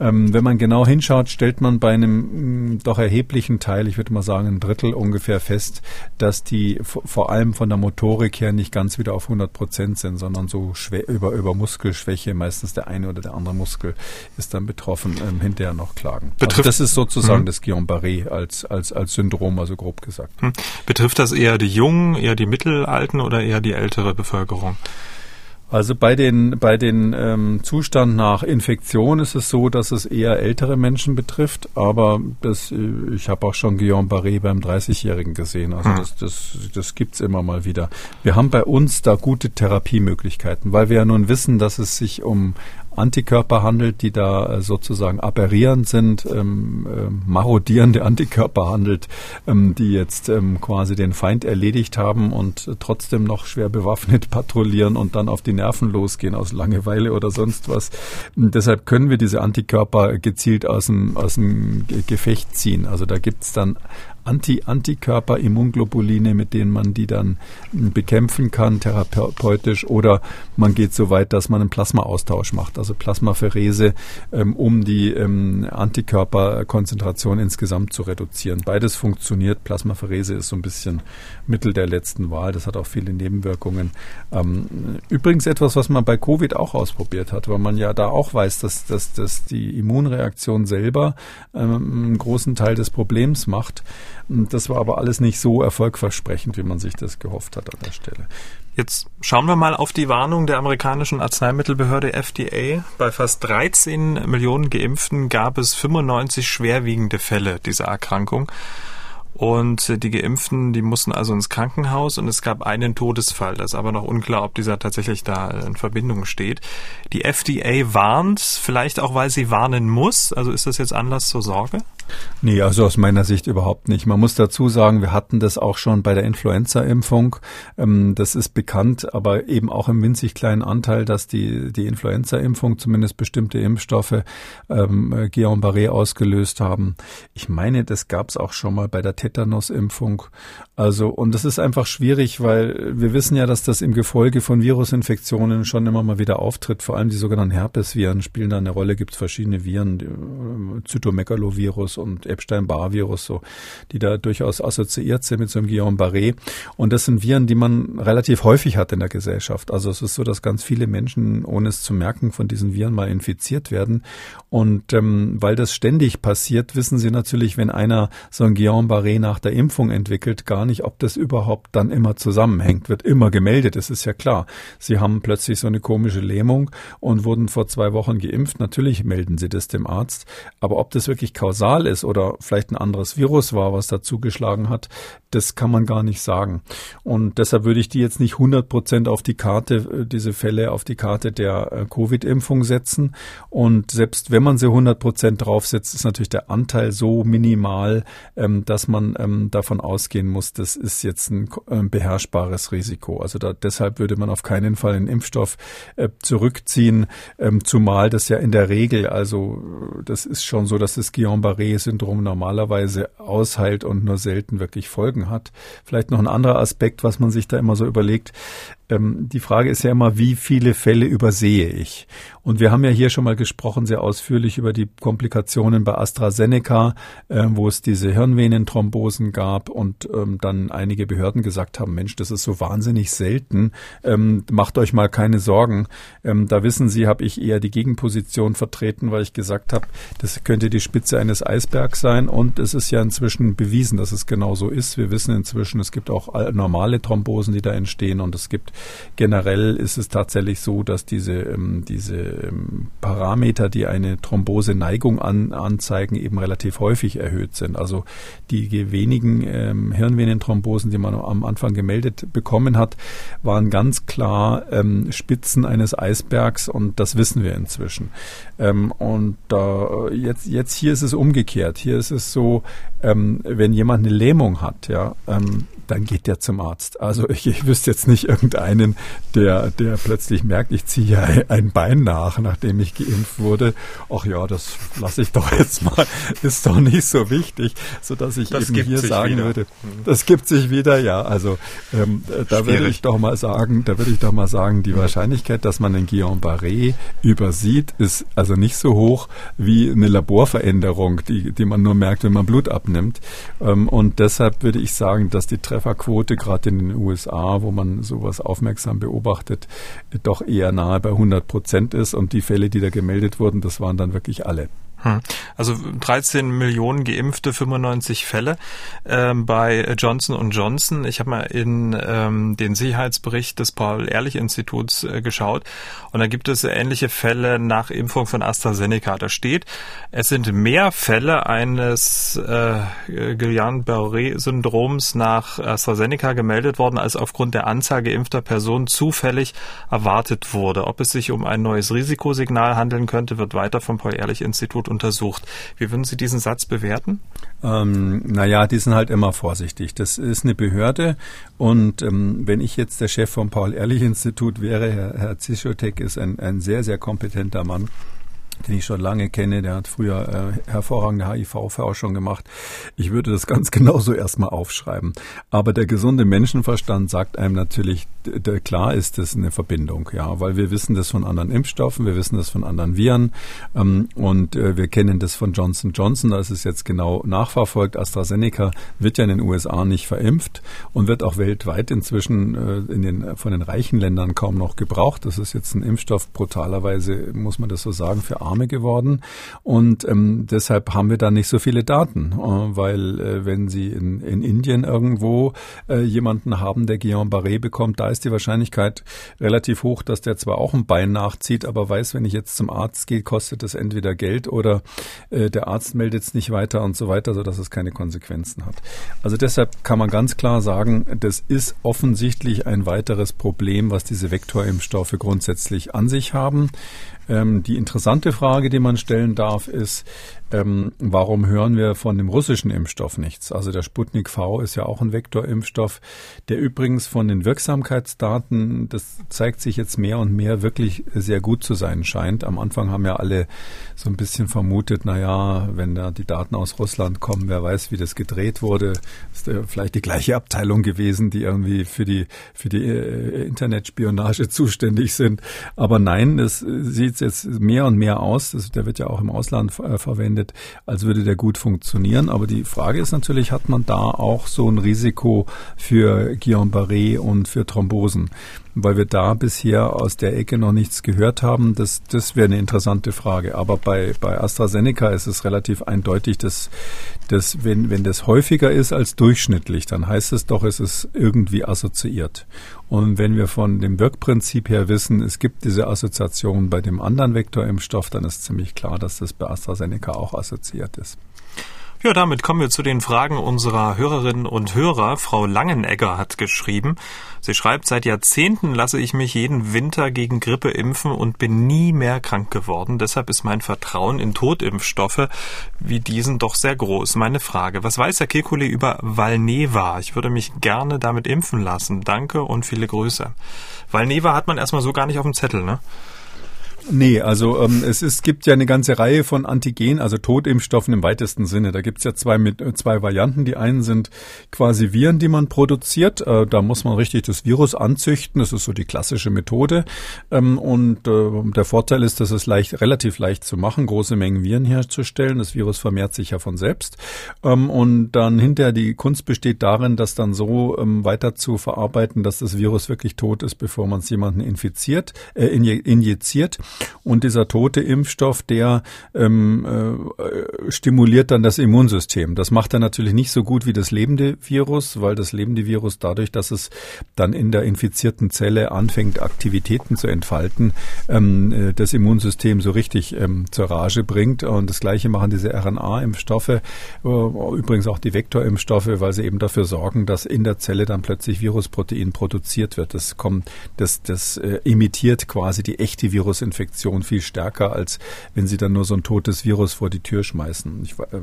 Ähm, wenn man genau hinschaut, stellt man bei einem mh, mm, doch erheblichen Teil, ich würde mal sagen ein Drittel ungefähr fest, dass die vor allem von der Motorik her nicht ganz wieder auf 100 Prozent sind, sondern so über, über Muskelschwäche, meistens der eine oder der andere Muskel ist dann betroffen, ähm, hinterher noch klagen. Also Betrifft, also das ist sozusagen hm. das Guillain-Barré als, als, als Syndrom, also grob gesagt. Hm. Betrifft das eher die Jungen, eher die Mittelalten oder eher die ältere Bevölkerung? Also bei den bei den ähm, Zustand nach Infektion ist es so, dass es eher ältere Menschen betrifft, aber das, äh, ich habe auch schon Guillain-Barré beim 30-Jährigen gesehen. Also mhm. das, das, das gibt's immer mal wieder. Wir haben bei uns da gute Therapiemöglichkeiten, weil wir ja nun wissen, dass es sich um Antikörper handelt, die da äh, sozusagen aberrierend sind, ähm, äh, marodierende Antikörper handelt, ähm, die jetzt ähm, quasi den Feind erledigt haben und trotzdem noch schwer bewaffnet patrouillieren und dann auf die Nerven losgehen aus Langeweile oder sonst was. Deshalb können wir diese Antikörper gezielt aus dem, aus dem Gefecht ziehen. Also da gibt's dann Anti-Antikörper-Immunglobuline, mit denen man die dann hm, bekämpfen kann, therapeutisch, oder man geht so weit, dass man einen Plasmaaustausch macht, also Plasmapherese, ähm, um die ähm, Antikörperkonzentration insgesamt zu reduzieren. Beides funktioniert. Plasmapherese ist so ein bisschen Mittel der letzten Wahl. Das hat auch viele Nebenwirkungen. Ähm, übrigens etwas, was man bei Covid auch ausprobiert hat, weil man ja da auch weiß, dass, dass, dass die Immunreaktion selber ähm, einen großen Teil des Problems macht. Das war aber alles nicht so erfolgversprechend, wie man sich das gehofft hat an der Stelle. Jetzt schauen wir mal auf die Warnung der amerikanischen Arzneimittelbehörde FDA. Bei fast 13 Millionen Geimpften gab es 95 schwerwiegende Fälle dieser Erkrankung. Und die Geimpften, die mussten also ins Krankenhaus und es gab einen Todesfall. Das ist aber noch unklar, ob dieser tatsächlich da in Verbindung steht. Die FDA warnt, vielleicht auch, weil sie warnen muss. Also ist das jetzt Anlass zur Sorge? Nee, also aus meiner Sicht überhaupt nicht. Man muss dazu sagen, wir hatten das auch schon bei der Influenza-Impfung. Ähm, das ist bekannt, aber eben auch im winzig kleinen Anteil, dass die, die Influenza-Impfung zumindest bestimmte Impfstoffe ähm, Guillain-Barré ausgelöst haben. Ich meine, das gab es auch schon mal bei der Tetanus-Impfung. Also, und das ist einfach schwierig, weil wir wissen ja, dass das im Gefolge von Virusinfektionen schon immer mal wieder auftritt. Vor allem die sogenannten Herpesviren spielen da eine Rolle. Gibt es verschiedene Viren, äh, Zytomegalovirus, und Epstein-Barr-Virus, so, die da durchaus assoziiert sind mit so einem Guillain-Barré. Und das sind Viren, die man relativ häufig hat in der Gesellschaft. Also es ist so, dass ganz viele Menschen, ohne es zu merken, von diesen Viren mal infiziert werden. Und ähm, weil das ständig passiert, wissen Sie natürlich, wenn einer so ein Guillain-Barré nach der Impfung entwickelt, gar nicht, ob das überhaupt dann immer zusammenhängt. Wird immer gemeldet, das ist ja klar. Sie haben plötzlich so eine komische Lähmung und wurden vor zwei Wochen geimpft. Natürlich melden Sie das dem Arzt. Aber ob das wirklich kausal Fall ist oder vielleicht ein anderes Virus war, was da zugeschlagen hat, das kann man gar nicht sagen. Und deshalb würde ich die jetzt nicht 100 Prozent auf die Karte, äh, diese Fälle auf die Karte der äh, Covid-Impfung setzen. Und selbst wenn man sie 100 Prozent draufsetzt, ist natürlich der Anteil so minimal, ähm, dass man ähm, davon ausgehen muss, das ist jetzt ein beherrschbares Risiko. Also da, deshalb würde man auf keinen Fall den Impfstoff äh, zurückziehen, ähm, zumal das ja in der Regel, also das ist schon so, dass das Guillain-Barré syndrom normalerweise ausheilt und nur selten wirklich Folgen hat. Vielleicht noch ein anderer Aspekt, was man sich da immer so überlegt. Ähm, die Frage ist ja immer, wie viele Fälle übersehe ich? Und wir haben ja hier schon mal gesprochen, sehr ausführlich über die Komplikationen bei AstraZeneca, äh, wo es diese Hirnvenenthrombosen gab und ähm, dann einige Behörden gesagt haben, Mensch, das ist so wahnsinnig selten, ähm, macht euch mal keine Sorgen. Ähm, da wissen Sie, habe ich eher die Gegenposition vertreten, weil ich gesagt habe, das könnte die Spitze eines Eisbergs sein und es ist ja inzwischen bewiesen, dass es genau so ist. Wir wissen inzwischen, es gibt auch normale Thrombosen, die da entstehen und es gibt generell ist es tatsächlich so, dass diese, ähm, diese ähm, Parameter, die eine Thromboseneigung an, anzeigen, eben relativ häufig erhöht sind. Also die wenigen ähm, Hirnvenenthrombosen, die man am Anfang gemeldet bekommen hat, waren ganz klar ähm, Spitzen eines Eisbergs und das wissen wir inzwischen. Ähm, und äh, jetzt, jetzt hier ist es umgekehrt. Hier ist es so, ähm, wenn jemand eine Lähmung hat, ja, ähm, dann geht der zum Arzt. Also ich, ich wüsste jetzt nicht irgendeinen, der, der plötzlich merkt, ich ziehe ja ein Bein nach, nachdem ich geimpft wurde. Ach ja, das lasse ich doch jetzt mal, ist doch nicht so wichtig, so dass ich das eben hier sagen wieder. würde, mhm. das gibt sich wieder, ja. Also ähm, da würde ich doch mal sagen, da würde ich doch mal sagen, die Wahrscheinlichkeit, dass man einen Guillain-Barré übersieht, ist also nicht so hoch wie eine Laborveränderung, die, die man nur merkt, wenn man Blut abnimmt. Ähm, und deshalb würde ich sagen, dass die Trefferquote, gerade in den USA, wo man sowas aufmerksam beobachtet, doch eher nahe bei 100 Prozent ist. Und die Fälle, die da gemeldet wurden, das waren dann wirklich alle. Hm. Also 13 Millionen geimpfte, 95 Fälle ähm, bei Johnson Johnson. Ich habe mal in ähm, den Sicherheitsbericht des Paul-Ehrlich-Instituts äh, geschaut und da gibt es ähnliche Fälle nach Impfung von AstraZeneca. Da steht, es sind mehr Fälle eines äh, Guillain-Barré-Syndroms nach AstraZeneca gemeldet worden, als aufgrund der Anzahl geimpfter Personen zufällig erwartet wurde. Ob es sich um ein neues Risikosignal handeln könnte, wird weiter vom Paul-Ehrlich-Institut untersucht. Wie würden Sie diesen Satz bewerten? Ähm, naja, die sind halt immer vorsichtig. Das ist eine Behörde und ähm, wenn ich jetzt der Chef vom Paul-Ehrlich-Institut wäre, Herr, Herr Zischotek ist ein, ein sehr, sehr kompetenter Mann den ich schon lange kenne, der hat früher äh, hervorragende HIV-Forschung gemacht. Ich würde das ganz genauso erstmal aufschreiben. Aber der gesunde Menschenverstand sagt einem natürlich, klar ist das eine Verbindung, ja, weil wir wissen das von anderen Impfstoffen, wir wissen das von anderen Viren ähm, und äh, wir kennen das von Johnson Johnson, da ist es jetzt genau nachverfolgt. AstraZeneca wird ja in den USA nicht verimpft und wird auch weltweit inzwischen äh, in den, von den reichen Ländern kaum noch gebraucht. Das ist jetzt ein Impfstoff brutalerweise, muss man das so sagen, für Arme geworden und ähm, deshalb haben wir da nicht so viele Daten, äh, weil äh, wenn Sie in, in Indien irgendwo äh, jemanden haben, der Guillain-Barré bekommt, da ist die Wahrscheinlichkeit relativ hoch, dass der zwar auch ein Bein nachzieht, aber weiß, wenn ich jetzt zum Arzt gehe, kostet das entweder Geld oder äh, der Arzt meldet es nicht weiter und so weiter, sodass es keine Konsequenzen hat. Also deshalb kann man ganz klar sagen, das ist offensichtlich ein weiteres Problem, was diese Vektorimpfstoffe grundsätzlich an sich haben. Ähm, die interessante Frage, die man stellen darf, ist, ähm, warum hören wir von dem russischen Impfstoff nichts? Also der Sputnik V ist ja auch ein Vektorimpfstoff, der übrigens von den Wirksamkeitsdaten, das zeigt sich jetzt mehr und mehr, wirklich sehr gut zu sein scheint. Am Anfang haben ja alle so ein bisschen vermutet, na ja, wenn da die Daten aus Russland kommen, wer weiß, wie das gedreht wurde, ist ja vielleicht die gleiche Abteilung gewesen, die irgendwie für die für die äh, Internetspionage zuständig sind. Aber nein, es sieht jetzt mehr und mehr aus. Das, der wird ja auch im Ausland äh, verwendet verwendet, als würde der gut funktionieren. Aber die Frage ist natürlich, hat man da auch so ein Risiko für Guillain-Barré und für Thrombosen? Weil wir da bisher aus der Ecke noch nichts gehört haben. Das, das wäre eine interessante Frage. Aber bei, bei AstraZeneca ist es relativ eindeutig, dass, dass wenn, wenn das häufiger ist als durchschnittlich, dann heißt es doch, es ist irgendwie assoziiert. Und wenn wir von dem Wirkprinzip her wissen, es gibt diese Assoziation bei dem anderen Vektorimpfstoff, dann ist ziemlich klar, dass das bei AstraZeneca auch assoziiert ist. Ja, damit kommen wir zu den Fragen unserer Hörerinnen und Hörer. Frau Langenegger hat geschrieben. Sie schreibt, seit Jahrzehnten lasse ich mich jeden Winter gegen Grippe impfen und bin nie mehr krank geworden. Deshalb ist mein Vertrauen in Totimpfstoffe wie diesen doch sehr groß. Meine Frage, was weiß Herr Kekulé über Valneva? Ich würde mich gerne damit impfen lassen. Danke und viele Grüße. Valneva hat man erstmal so gar nicht auf dem Zettel, ne? Nee, also ähm, es ist, gibt ja eine ganze Reihe von Antigen, also Totimpfstoffen im weitesten Sinne. Da gibt's ja zwei, mit, äh, zwei Varianten. Die einen sind quasi Viren, die man produziert. Äh, da muss man richtig das Virus anzüchten. Das ist so die klassische Methode. Ähm, und äh, der Vorteil ist, dass es leicht, relativ leicht zu machen, große Mengen Viren herzustellen. Das Virus vermehrt sich ja von selbst. Ähm, und dann hinterher die Kunst besteht darin, das dann so ähm, weiter zu verarbeiten, dass das Virus wirklich tot ist, bevor man es jemanden infiziert, äh, injiziert. Und dieser tote Impfstoff, der ähm, äh, stimuliert dann das Immunsystem. Das macht er natürlich nicht so gut wie das lebende Virus, weil das lebende Virus dadurch, dass es dann in der infizierten Zelle anfängt, Aktivitäten zu entfalten, ähm, äh, das Immunsystem so richtig ähm, zur Rage bringt. Und das Gleiche machen diese RNA-Impfstoffe, äh, übrigens auch die Vektorimpfstoffe, weil sie eben dafür sorgen, dass in der Zelle dann plötzlich Virusprotein produziert wird. Das kommt, das, das äh, imitiert quasi die echte Virusinfektion Infektion viel stärker, als wenn sie dann nur so ein totes Virus vor die Tür schmeißen. Ich, äh,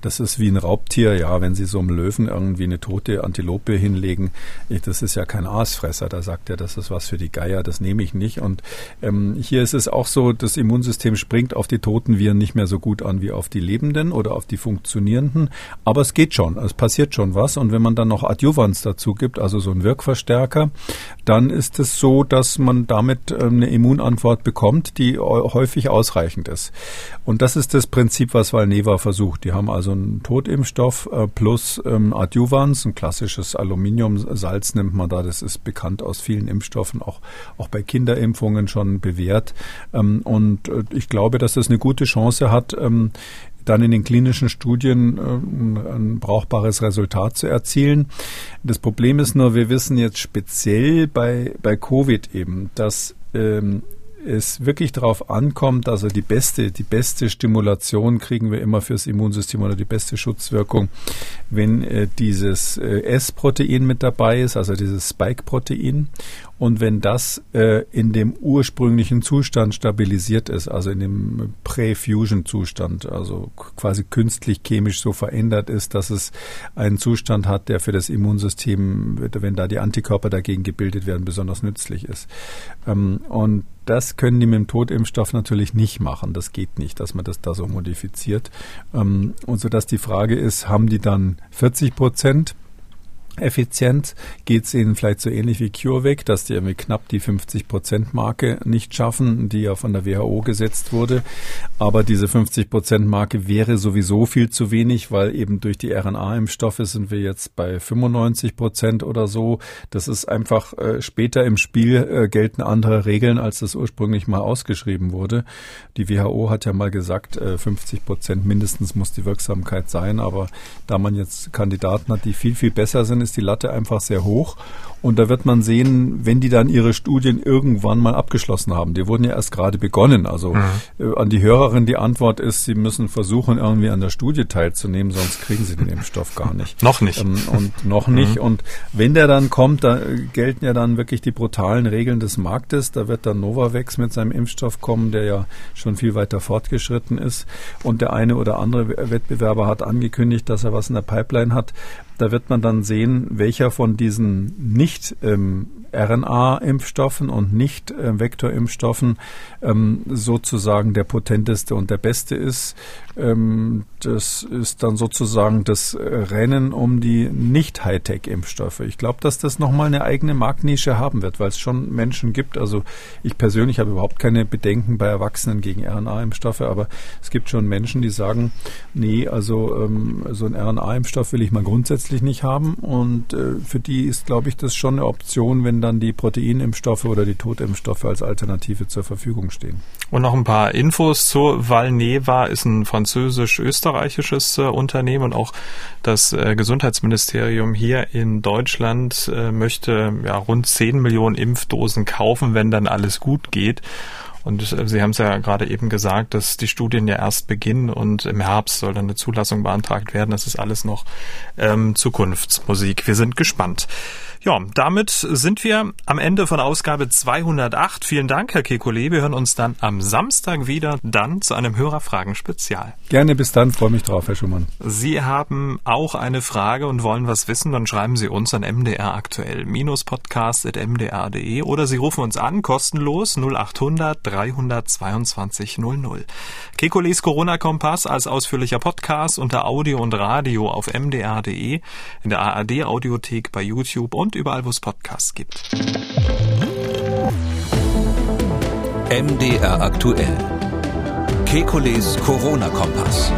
das ist wie ein Raubtier, ja, wenn sie so einem Löwen irgendwie eine tote Antilope hinlegen, ich, das ist ja kein Aasfresser, da sagt er, das ist was für die Geier, das nehme ich nicht. Und ähm, hier ist es auch so, das Immunsystem springt auf die toten Viren nicht mehr so gut an wie auf die lebenden oder auf die funktionierenden, aber es geht schon, es passiert schon was. Und wenn man dann noch Adjuvans dazu gibt, also so ein Wirkverstärker, dann ist es so, dass man damit ähm, eine Immunantwort bekommt bekommt, die häufig ausreichend ist. Und das ist das Prinzip, was Valneva versucht. Die haben also einen Totimpfstoff äh, plus ähm, Adjuvans, ein klassisches Aluminiumsalz nimmt man da. Das ist bekannt aus vielen Impfstoffen, auch, auch bei Kinderimpfungen schon bewährt. Ähm, und äh, ich glaube, dass das eine gute Chance hat, ähm, dann in den klinischen Studien äh, ein brauchbares Resultat zu erzielen. Das Problem ist nur, wir wissen jetzt speziell bei, bei Covid eben, dass es wirklich darauf ankommt, also die beste, die beste Stimulation kriegen wir immer fürs Immunsystem oder die beste Schutzwirkung, wenn äh, dieses äh, S-Protein mit dabei ist, also dieses Spike-Protein. Und wenn das äh, in dem ursprünglichen Zustand stabilisiert ist, also in dem Prä-Fusion-Zustand, also quasi künstlich chemisch so verändert ist, dass es einen Zustand hat, der für das Immunsystem, wenn da die Antikörper dagegen gebildet werden, besonders nützlich ist. Ähm, und das können die mit dem Totimpfstoff natürlich nicht machen. Das geht nicht, dass man das da so modifiziert. Ähm, und so dass die Frage ist, haben die dann 40 Prozent effizient geht es ihnen vielleicht so ähnlich wie CureVac, dass die irgendwie knapp die 50-Prozent-Marke nicht schaffen, die ja von der WHO gesetzt wurde. Aber diese 50-Prozent-Marke wäre sowieso viel zu wenig, weil eben durch die RNA-Impfstoffe sind wir jetzt bei 95 Prozent oder so. Das ist einfach äh, später im Spiel äh, gelten andere Regeln, als das ursprünglich mal ausgeschrieben wurde. Die WHO hat ja mal gesagt, äh, 50 Prozent mindestens muss die Wirksamkeit sein. Aber da man jetzt Kandidaten hat, die viel, viel besser sind, ist die Latte einfach sehr hoch. Und da wird man sehen, wenn die dann ihre Studien irgendwann mal abgeschlossen haben. Die wurden ja erst gerade begonnen. Also mhm. äh, an die Hörerin die Antwort ist, sie müssen versuchen, irgendwie an der Studie teilzunehmen, sonst kriegen sie den Impfstoff gar nicht. noch nicht. Ähm, und noch nicht. Mhm. Und wenn der dann kommt, da gelten ja dann wirklich die brutalen Regeln des Marktes. Da wird dann Novavax mit seinem Impfstoff kommen, der ja schon viel weiter fortgeschritten ist. Und der eine oder andere Wettbewerber hat angekündigt, dass er was in der Pipeline hat. Da wird man dann sehen, welcher von diesen nicht ähm, RNA-Impfstoffen und nicht äh, Vektorimpfstoffen ähm, sozusagen der potenteste und der beste ist. Ähm, das ist dann sozusagen das Rennen um die nicht Hightech-Impfstoffe. Ich glaube, dass das nochmal eine eigene Marktnische haben wird, weil es schon Menschen gibt. Also ich persönlich habe überhaupt keine Bedenken bei Erwachsenen gegen RNA-Impfstoffe, aber es gibt schon Menschen, die sagen, nee, also ähm, so ein RNA-Impfstoff will ich mal grundsätzlich nicht haben. Und äh, für die ist, glaube ich, das schon eine Option, wenn dann die Proteinimpfstoffe oder die Totimpfstoffe als Alternative zur Verfügung stehen. Und noch ein paar Infos zur Valneva ist ein französisch-österreichisches äh, Unternehmen und auch das äh, Gesundheitsministerium hier in Deutschland äh, möchte ja, rund 10 Millionen Impfdosen kaufen, wenn dann alles gut geht. Und äh, Sie haben es ja gerade eben gesagt, dass die Studien ja erst beginnen und im Herbst soll dann eine Zulassung beantragt werden. Das ist alles noch ähm, Zukunftsmusik. Wir sind gespannt. Ja, damit sind wir am Ende von Ausgabe 208. Vielen Dank, Herr Kekulé. Wir hören uns dann am Samstag wieder, dann zu einem Hörerfragen-Spezial. Gerne, bis dann. Freue mich drauf, Herr Schumann. Sie haben auch eine Frage und wollen was wissen, dann schreiben Sie uns an MDR aktuell podcast.mdr.de oder Sie rufen uns an, kostenlos 0800 322 00. Kekules Corona-Kompass als ausführlicher Podcast unter Audio und Radio auf mdr.de, in der ARD-Audiothek bei YouTube und überall, wo es Podcasts gibt. MDR aktuell. Kekules Corona-Kompass.